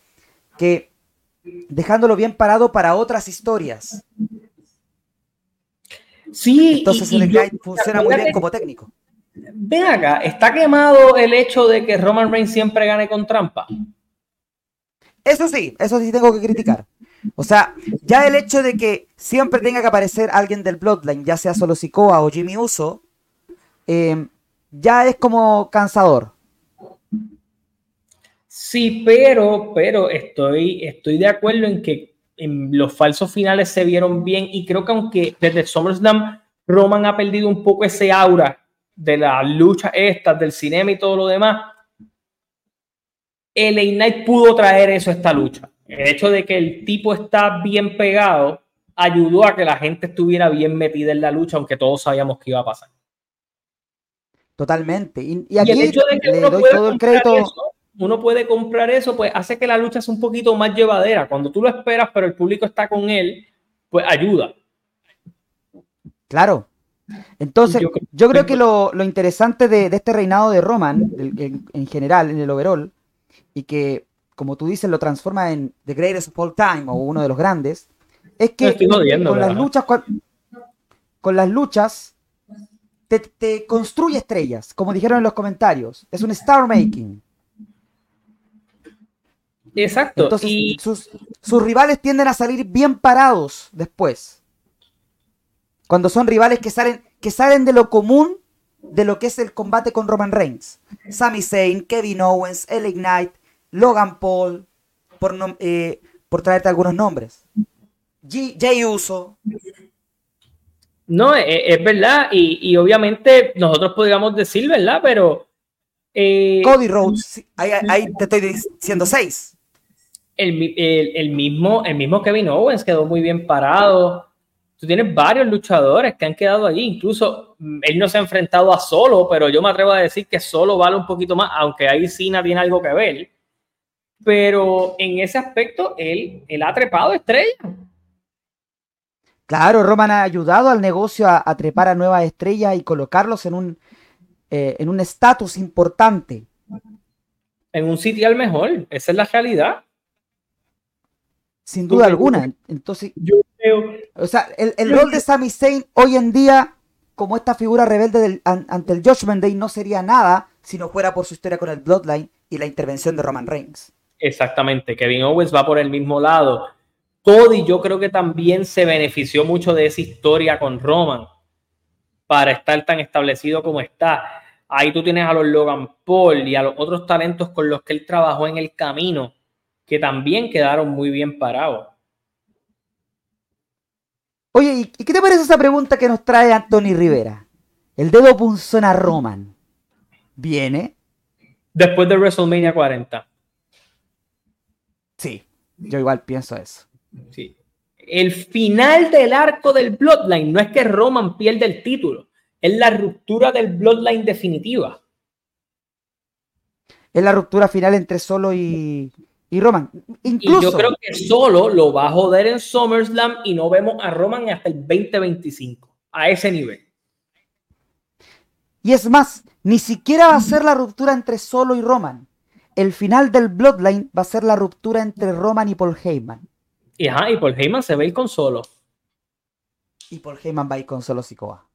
que dejándolo bien parado para otras historias. Sí, entonces el funciona muy bien como técnico. Ven acá, ¿está quemado el hecho de que Roman Reigns siempre gane con trampa? Eso sí, eso sí tengo que criticar. O sea, ya el hecho de que siempre tenga que aparecer alguien del Bloodline, ya sea solo Sikoa o Jimmy Uso, eh, ya es como cansador. Sí, pero, pero estoy, estoy de acuerdo en que los falsos finales se vieron bien y creo que aunque desde SummerSlam Roman ha perdido un poco ese aura de la lucha esta, del cinema y todo lo demás, el Knight pudo traer eso a esta lucha. El hecho de que el tipo está bien pegado ayudó a que la gente estuviera bien metida en la lucha, aunque todos sabíamos que iba a pasar. Totalmente. Y, aquí le doy todo el crédito uno puede comprar eso, pues hace que la lucha sea un poquito más llevadera. Cuando tú lo esperas, pero el público está con él, pues ayuda. Claro. Entonces, yo, creo que lo, interesante de, este reinado de Roman, en, general, en el overall, y que, como tú dices, lo transforma en The Greatest of All Time o uno de los grandes, es que con, las luchas, con, las luchas, te, te, construye estrellas, como dijeron en los comentarios. Es un star making. Exacto. Entonces, y... sus, rivales tienden a salir bien parados después. Cuando son rivales que salen, que salen de lo común de lo que es el combate con Roman Reigns. Sami Zayn, Kevin Owens, LA Knight, Logan Paul, por, eh, por traerte algunos nombres. Jay Uso. No, e, es, verdad, y, obviamente nosotros podríamos decir, ¿verdad? Pero. Eh, Cody Rhodes, ahí, ahí, te estoy diciendo seis el, mismo, el mismo Kevin Owens quedó muy bien parado. Tú tienes varios luchadores que han quedado allí. Incluso mm, él no se ha enfrentado a solo, pero yo me atrevo a decir que solo vale un poquito más, aunque ahí Cena tiene algo que ver. Pero en ese aspecto, él, él ha trepado estrellas. Claro, Roman ha ayudado al negocio a, trepar a nuevas estrellas y colocarlos en un eh, en un estatus importante. En un sitio al mejor, esa es la realidad. Sin duda alguna. Entonces, yo creo. O sea, el, rol de Sami Zayn hoy en día, como esta figura rebelde ante el Judgment Day, no sería nada si no fuera por su historia con el Bloodline y la intervención de Roman Reigns. Exactamente. Kevin Owens va por el mismo lado. Cody, yo creo que también se benefició mucho de esa historia con Roman para estar tan establecido como está. Ahí tú tienes a los Logan Paul y a los otros talentos con los que él trabajó en el camino que también quedaron muy bien parados. Oye, ¿y qué te parece esa pregunta que nos trae Anthony Rivera? El dedo punzón a Roman. ¿Viene? Después de WrestleMania 40. Sí, yo igual pienso eso. Sí. El final del arco del Bloodline no es que Roman pierda el título, es la ruptura del Bloodline definitiva. Es la ruptura final entre Solo y, y Roman. Incluso, y yo creo que Solo lo va a joder en SummerSlam y no vemos a Roman hasta el 2025, a ese nivel. Y es más, ni siquiera va a ser la ruptura entre Solo y Roman. El final del Bloodline va a ser la ruptura entre Roman y Paul Heyman. Y, ajá, y Paul Heyman se va a ir con Solo. Y Paul Heyman va a ir con Solo Sikoa.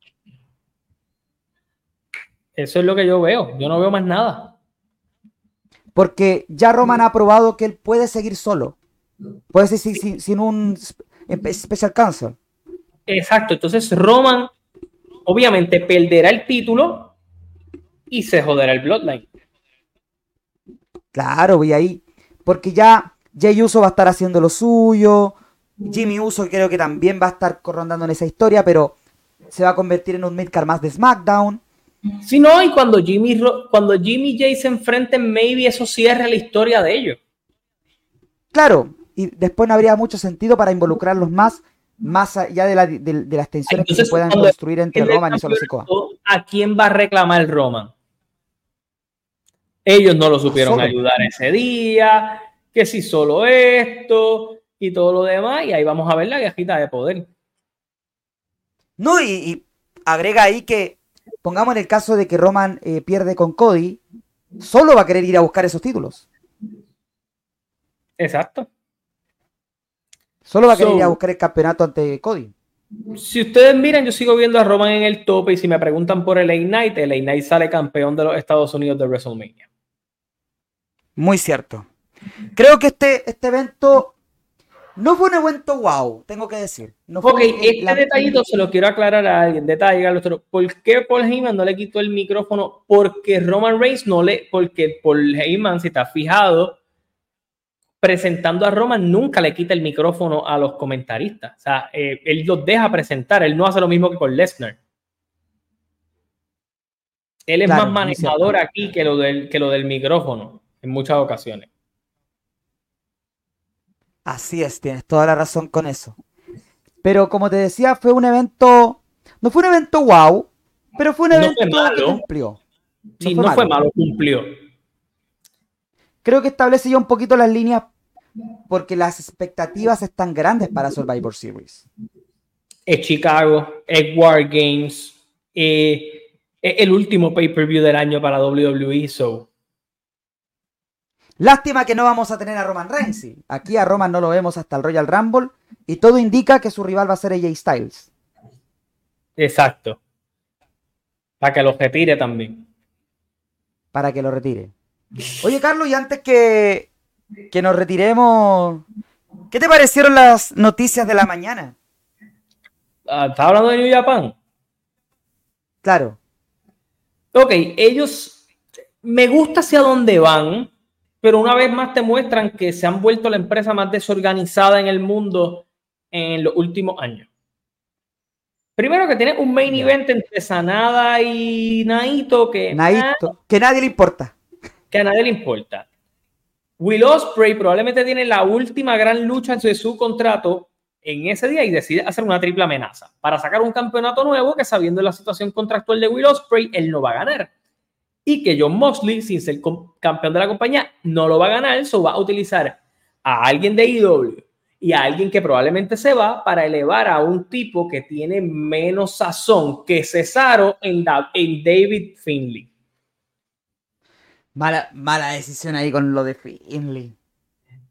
Eso es lo que yo veo. Yo no veo más nada. Porque ya Roman ha probado que él puede seguir solo. Puede seguir sin, un special cancel. Exacto. Entonces Roman obviamente perderá el título y se joderá el Bloodline. Claro, voy ahí. Porque ya Jay Uso va a estar haciendo lo suyo. Jimmy Uso creo que también va a estar corrondando en esa historia, pero se va a convertir en un midcar más de SmackDown. Si no, y cuando Jimmy, cuando Jimmy y Jay se enfrenten, maybe eso cierre la historia de ellos. Claro, y después no habría mucho sentido para involucrarlos más, más allá de, la, de, las tensiones que se puedan construir entre Roman y Solo Sikoa. ¿A quién va a reclamar Roman? Ellos no lo supieron ayudar ese día, que si solo esto y todo lo demás, y ahí vamos a ver la gajita de poder. No, y agrega ahí que pongamos en el caso de que Roman eh, pierde con Cody, solo va a querer ir a buscar esos títulos. Exacto. Solo va a querer ir a buscar el campeonato ante Cody. Si ustedes miran, yo sigo viendo a Roman en el tope y si me preguntan por el A-Night, el A-Night sale campeón de los Estados Unidos de WrestleMania. Muy cierto. Creo que este, este evento no fue un evento wow, tengo que decir. No ok, este detallito se lo quiero aclarar a alguien. Detalle, ¿Por qué Paul Heyman no le quitó el micrófono? Porque Roman Reigns no le. Porque Paul Heyman, si está fijado, presentando a Roman, nunca le quita el micrófono a los comentaristas. O sea, eh, él los deja presentar. Él no hace lo mismo que con Lesnar. Él es más manejador aquí que lo, del, que lo del micrófono en muchas ocasiones. Así es, tienes toda la razón con eso. Pero como te decía, fue un evento. No fue un evento wow, pero fue un evento que cumplió. No sí, fue no fue malo, cumplió. Creo que establece ya un poquito las líneas porque las expectativas están grandes para Survivor Series. Es Chicago, es War Games, eh, es el último pay-per-view del año para WWE, so Lástima que no vamos a tener a Roman Reigns. Aquí a Roman no lo vemos hasta el Royal Rumble y todo indica que su rival va a ser AJ Styles. Exacto. Para que lo retire también. Para que lo retire. Oye, Carlos, y antes que, que nos retiremos, ¿qué te parecieron las noticias de la mañana? Ah, ¿Estás hablando de New Japan? Claro. Ok, ellos me gusta hacia dónde van pero una vez más te muestran que se han vuelto la empresa más desorganizada en el mundo en los últimos años. Primero que tiene un main event entre Sanada y Naito que, Naito, que nadie le importa. Que a nadie le importa. Will Ospreay probablemente tiene la última gran lucha de su contrato en ese día y decide hacer una triple amenaza para sacar un campeonato nuevo que sabiendo la situación contractual de Will Ospreay, él no va a ganar y que John Moxley, sin ser campeón de la compañía, no lo va a ganar, eso va a utilizar a alguien de IW y a alguien que probablemente se va para elevar a un tipo que tiene menos sazón que Cesaro en, David Finley. Mala, mala decisión ahí con lo de Finley.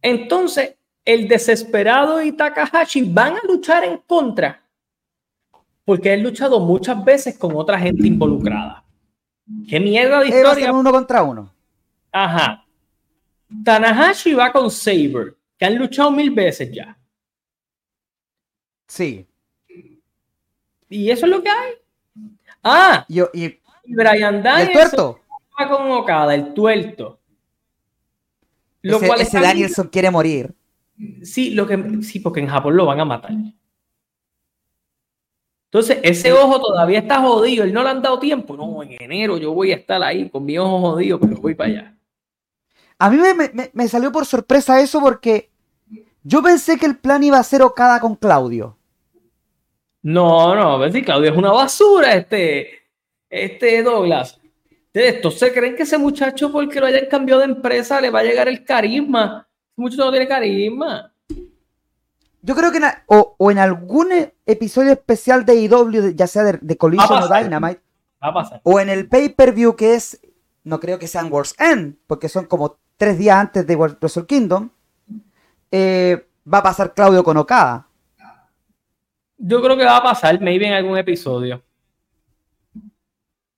Entonces, el desesperado y Takahashi van a luchar en contra porque han luchado muchas veces con otra gente involucrada. ¿Qué mierda de historia? uno contra uno. Ajá. Tanahashi va con Saber, que han luchado mil veces ya. Sí. Y eso es lo que hay. Ah, Yo, y, Brian Danielson el tuerto. va con Okada, el tuerto. Lo ese, cual ese Danielson quiere morir. Sí, lo que, sí, porque en Japón lo van a matar. Entonces, ese ojo todavía está jodido, él no le han dado tiempo. No, en enero yo voy a estar ahí con mi ojo jodido, pero voy para allá. A mí me, salió por sorpresa eso porque Yo pensé que el plan iba a ser Okada con Claudio. No, no, ver si Claudio es una basura, este, este Douglas. Estos se creen que ese muchacho, porque lo hayan cambiado de empresa, le va a llegar el carisma. Ese muchacho no tiene carisma. Yo creo que o, en algún episodio especial de IW, ya sea de, Collision o Dynamite, va a pasar. o en el pay-per-view que es, no creo que sean World's End, porque son como tres días antes de Wrestle Kingdom, eh, va a pasar Claudio con Okada. Yo creo que va a pasar, maybe en algún episodio.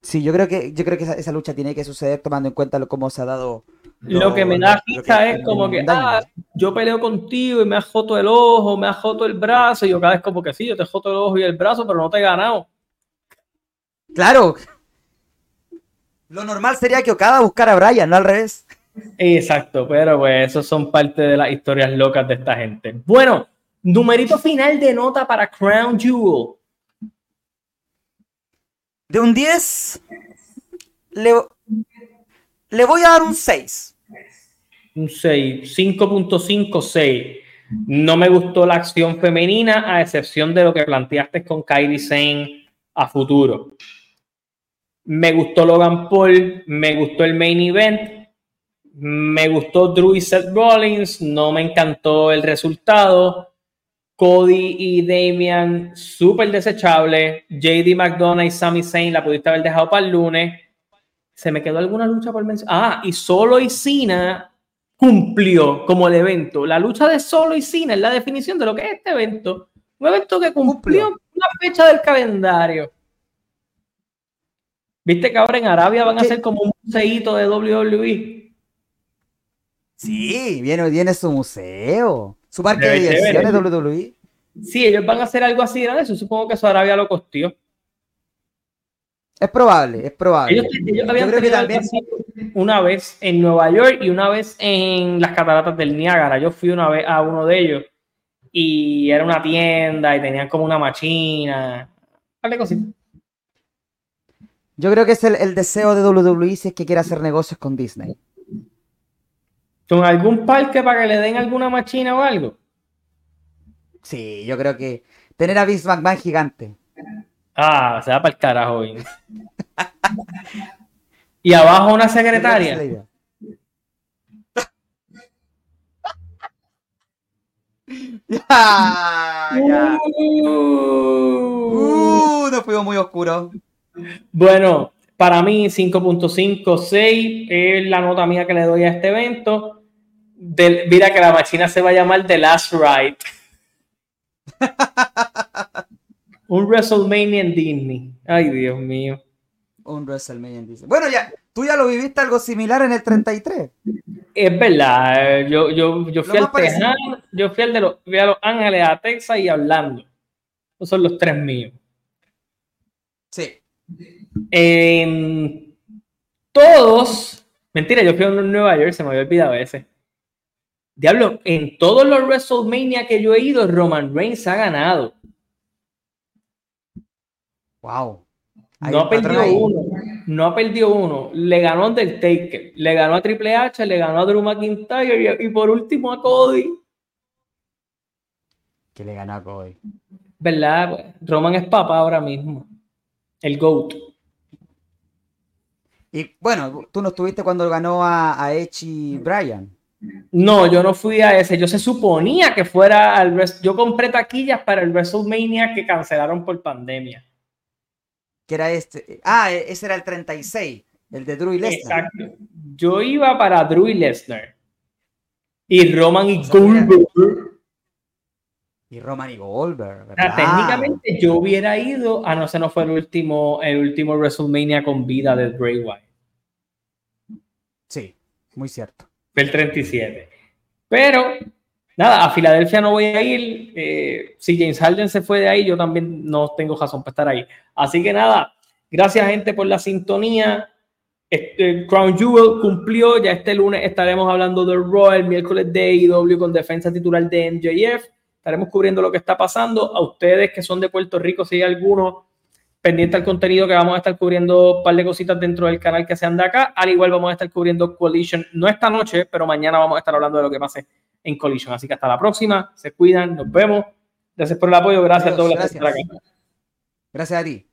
Sí, yo creo que, yo creo que esa, lucha tiene que suceder tomando en cuenta lo, cómo se ha dado. Lo, que me da risa es como que, ah, yo peleo contigo y me has joto el ojo, me has joto el brazo, y yo cada vez como que sí, yo te joto el ojo y el brazo, pero no te he ganado. Claro. Lo normal sería que Okada buscara a Brian, no al revés. Exacto, pero pues eso son parte de las historias locas de esta gente. Bueno, numerito final de nota para Crown Jewel. De un 10, le, le voy a dar un 6. Un 6, 5.5, 6. No me gustó la acción femenina, a excepción de lo que planteaste con Kylie Sane a futuro. Me gustó Logan Paul, me gustó el main event, me gustó Drew y Seth Rollins, no me encantó el resultado. Cody y Damian, súper desechable. JD McDonough y Sami Zayn la pudiste haber dejado para el lunes. Se me quedó alguna lucha por mencionar. Ah, y Solo y Cena cumplió como el evento. La lucha de Solo y Cena es la definición de lo que es este evento. Un evento que cumplió una fecha del calendario. ¿Viste que ahora en Arabia van a hacer como un museito de WWE? Sí, viene, viene su museo. Su parque de diversiones WWE. Sí, ellos van a hacer algo así de eso. Supongo que eso Arabia lo costió. Es probable, es probable. Ellos, habían tenido una vez en Nueva York y una vez en las cataratas del Niágara. Yo fui una vez a uno de ellos y era una tienda y tenían como una machina. Vale, cosita. Yo creo que es el, deseo de WWE si es que quiere hacer negocios con Disney. ¿Con algún parque para que le den alguna machina o algo? Sí, yo creo que tener a Vince McMahon gigante. Ah, se va para el carajo, y abajo una secretaria. ya, ya. Uh, nos fuimos muy oscuro. Bueno, para mí 5.56 es la nota mía que le doy a este evento. Mira que la máquina se va a llamar The Last Ride. Un WrestleMania en Disney. Ay, Dios mío. Un WrestleMania en Disney. Bueno, ya, tú ya lo viviste algo similar en el 33. Es verdad. Yo, yo, yo fui al Texas, yo fui al de los, fui a Los Ángeles, a Texas y hablando. Esos son los tres míos. Sí. todos, mentira, yo fui a Nueva York, se me había olvidado ese. Diablo, en todos los WrestleMania que yo he ido, Roman Reigns ha ganado. Wow. No ha perdido uno. No ha perdido uno. Le ganó a Undertaker, le ganó a Triple H, le ganó a Drew McIntyre y, por último a Cody. Que le ganó a Cody. ¿Verdad? Roman es papá ahora mismo. El GOAT. Y bueno, tú no estuviste cuando ganó a, a Edge y Bryan. No, yo no fui a ese. Yo se suponía que fuera al. Yo compré taquillas para el WrestleMania que cancelaron por pandemia que era este. Ah, e, ese era el 36, el de Drew y Lesnar. Exacto. Yo iba para Drew y Lesnar. Y Roman y Goldberg. Y Roman y Goldberg. técnicamente yo hubiera ido, a no ser no fue el último, el último WrestleMania con vida de Bray Wyatt. Sí, muy cierto. Fue el 37. Pero nada, a Filadelfia no voy a ir. Eh, si James Harden se fue de ahí, yo también no tengo razón para estar ahí. Así que nada, gracias gente por la sintonía. Este, Crown Jewel cumplió, ya este lunes estaremos hablando del Royal, miércoles de IW con defensa titular de MJF. Estaremos cubriendo lo que está pasando. A ustedes que son de Puerto Rico, si hay alguno pendiente al contenido que vamos a estar cubriendo un par de cositas dentro del canal que sean de acá. Al igual vamos a estar cubriendo Coalition, no esta noche, pero mañana vamos a estar hablando de lo que pase en Collision. Así que hasta la próxima, se cuidan, nos vemos. Gracias por el apoyo, gracias a todos. Gracias. gracias a ti.